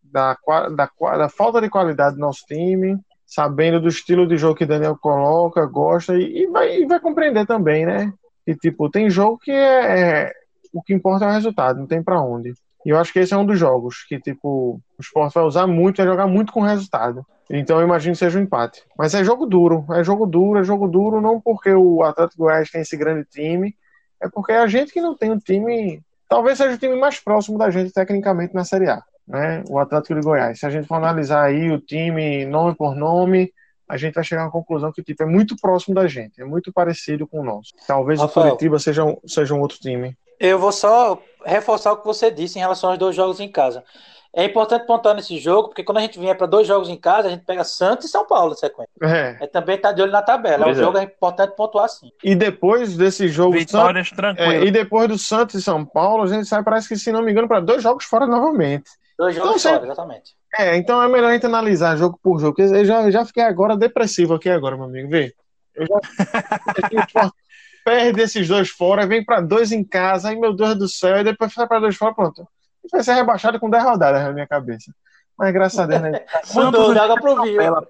da, da, da falta de qualidade do nosso time, sabendo do estilo de jogo que Daniel coloca, gosta, e, e, vai, e vai compreender também, né? E, tipo, tem jogo que é, é o que importa é o resultado, não tem para onde. E eu acho que esse é um dos jogos que, tipo, o esporte vai usar muito, vai jogar muito com resultado. Então eu imagino que seja um empate. Mas é jogo duro, é jogo duro, é jogo duro, não porque o Atlético Goiás tem esse grande time, é porque a gente que não tem um time. Talvez seja o time mais próximo da gente tecnicamente na Série A, né? O Atlético de Goiás. Se a gente for analisar aí o time nome por nome, a gente vai chegar à conclusão que tipo, é muito próximo da gente, é muito parecido com o nosso. Talvez Rafael, o Curitiba seja um, seja um outro time. Eu vou só reforçar o que você disse em relação aos dois jogos em casa. É importante pontuar nesse jogo, porque quando a gente vier para dois jogos em casa, a gente pega Santos e São Paulo na sequência. É. é também tá de olho na tabela. Pois é um é. jogo é importante pontuar sim. E depois desse jogo. Vitórias tranquilas. É, e depois do Santos e São Paulo, a gente sai, parece que, se não me engano, para dois jogos fora novamente. Dois jogos então, fora, exatamente. É, então é melhor a gente analisar jogo por jogo. Eu já, já fiquei agora depressivo aqui agora, meu amigo. Vê. Eu já. perde esses dois fora, vem para dois em casa, aí meu Deus do céu, e depois sai para dois fora, pronto. Vai ser rebaixado com 10 rodadas na minha cabeça. Mas graças a Deus, né? Mandou joga pro Viu.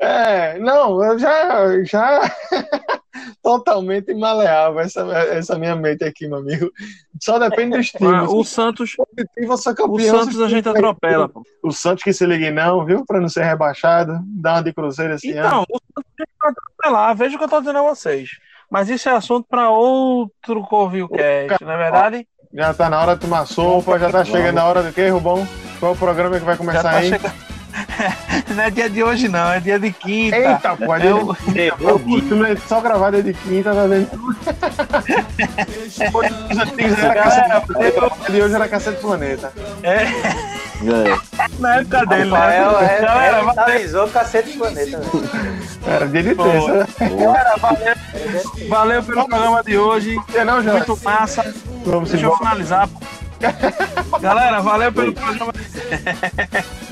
É, não, eu já, já totalmente maleável essa, essa minha mente aqui, meu amigo. Só depende dos times. o Santos, o Santos a gente atropela. Pô. O Santos que se ligue não, viu? Para não ser rebaixado, dá uma de cruzeiro assim. Então, o Santos a gente vai atropelar. Veja o que eu tô dizendo a vocês. Mas isso é assunto para outro Covilcast, não é verdade? Já tá na hora de tomar sopa, já tá chegando a hora do quê, Rubão? Qual o programa que vai começar tá aí? Chegando... não é dia de hoje, não, é dia de quinta. Eita, pô, é eu... de quinta. É só gravar dia de quinta, tá vendo? de hoje era Cacete Planeta. É. Na época dele, né? Rafael, é, é, Cacete Planeta. Era dia de terça. Galera, valeu, valeu pelo programa de hoje. Não, Muito massa. Vamos Deixa eu finalizar. Galera, valeu pelo programa.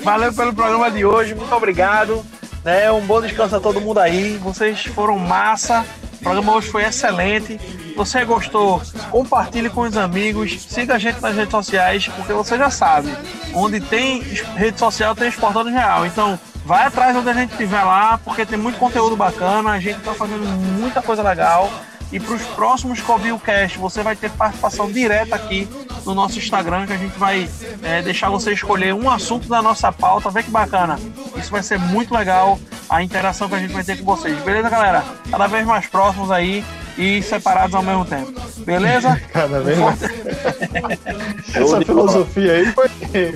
valeu pelo programa de hoje. Muito obrigado. Né? Um bom descanso a todo mundo aí. Vocês foram massa. O programa hoje foi excelente. Você gostou? Compartilhe com os amigos. Siga a gente nas redes sociais, porque você já sabe. Onde tem rede social, tem Esportando Real. Então, vai atrás onde a gente estiver lá, porque tem muito conteúdo bacana. A gente está fazendo muita coisa legal. E para os próximos Covilcast, você vai ter participação direta aqui no nosso Instagram, que a gente vai é, deixar você escolher um assunto da nossa pauta. Vê que bacana. Isso vai ser muito legal, a interação que a gente vai ter com vocês. Beleza, galera? Cada vez mais próximos aí e separados ao mesmo tempo. Beleza? Cada vez mais. Essa filosofia aí foi,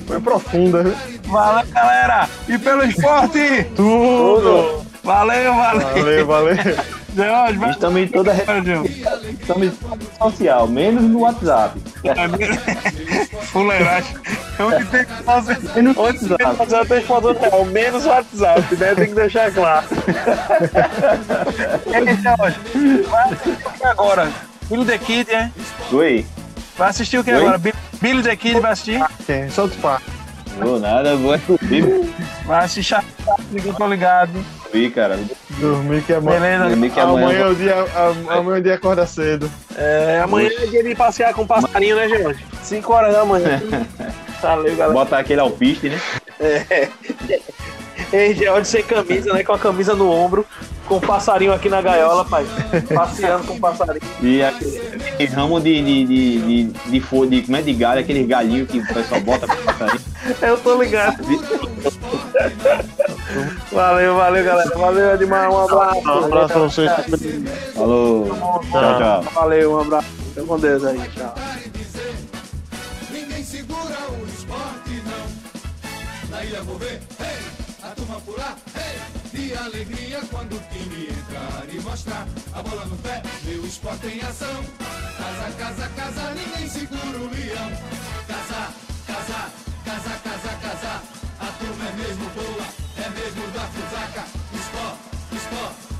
foi profunda. Valeu, galera! E pelo esporte! Tudo! Valeu, valeu! Valeu, valeu! Jorge, Estamos em toda a rede Estamos em social, menos no WhatsApp. Fuleiragem. Onde tem que fazer. Menos onde tem que fazer real, menos WhatsApp, né? Tem que deixar claro. Ei, Jorge, vai assistir agora. Billy the Kid, é? Oi. Vai assistir o que agora? Billy the Kid vai assistir? Sim, solta o pá. Vou nada, vou assistir. Vai assistir, eu tô ligado. Vi, cara. Dormir que amanhã. Beleza. Dormir que amanhã, amanhã, é o dia, amanhã é o dia acorda cedo. É, amanhã é dia de passear com o passarinho, né, Jorge? 5 horas da manhã. Valeu, galera. Botar aquele alpiste, né? É. Ei, George sem camisa, né? Com a camisa no ombro, com o passarinho aqui na gaiola, pai. Passeando com o passarinho. E aquele ramo de, de, de, de, de, de, de, como é, de galho, aquele galinho que o pessoal bota pro passarinho. Eu tô ligado. Valeu, valeu, galera. Valeu, Edmar. Um abraço. Um abraço pra vocês. Falou. Tchau, tchau. Valeu, um abraço. Fica com Deus aí. Tchau. Ninguém segura o esporte, não. Na ilha vou ver, hey, a turma pular, hey, de alegria quando o time entrar e mostrar a bola no pé, meu esporte em ação. Casa, casa, casa, ninguém segura o leão. Casa, casa, casa, casa da Fusaca, Sport, Sport.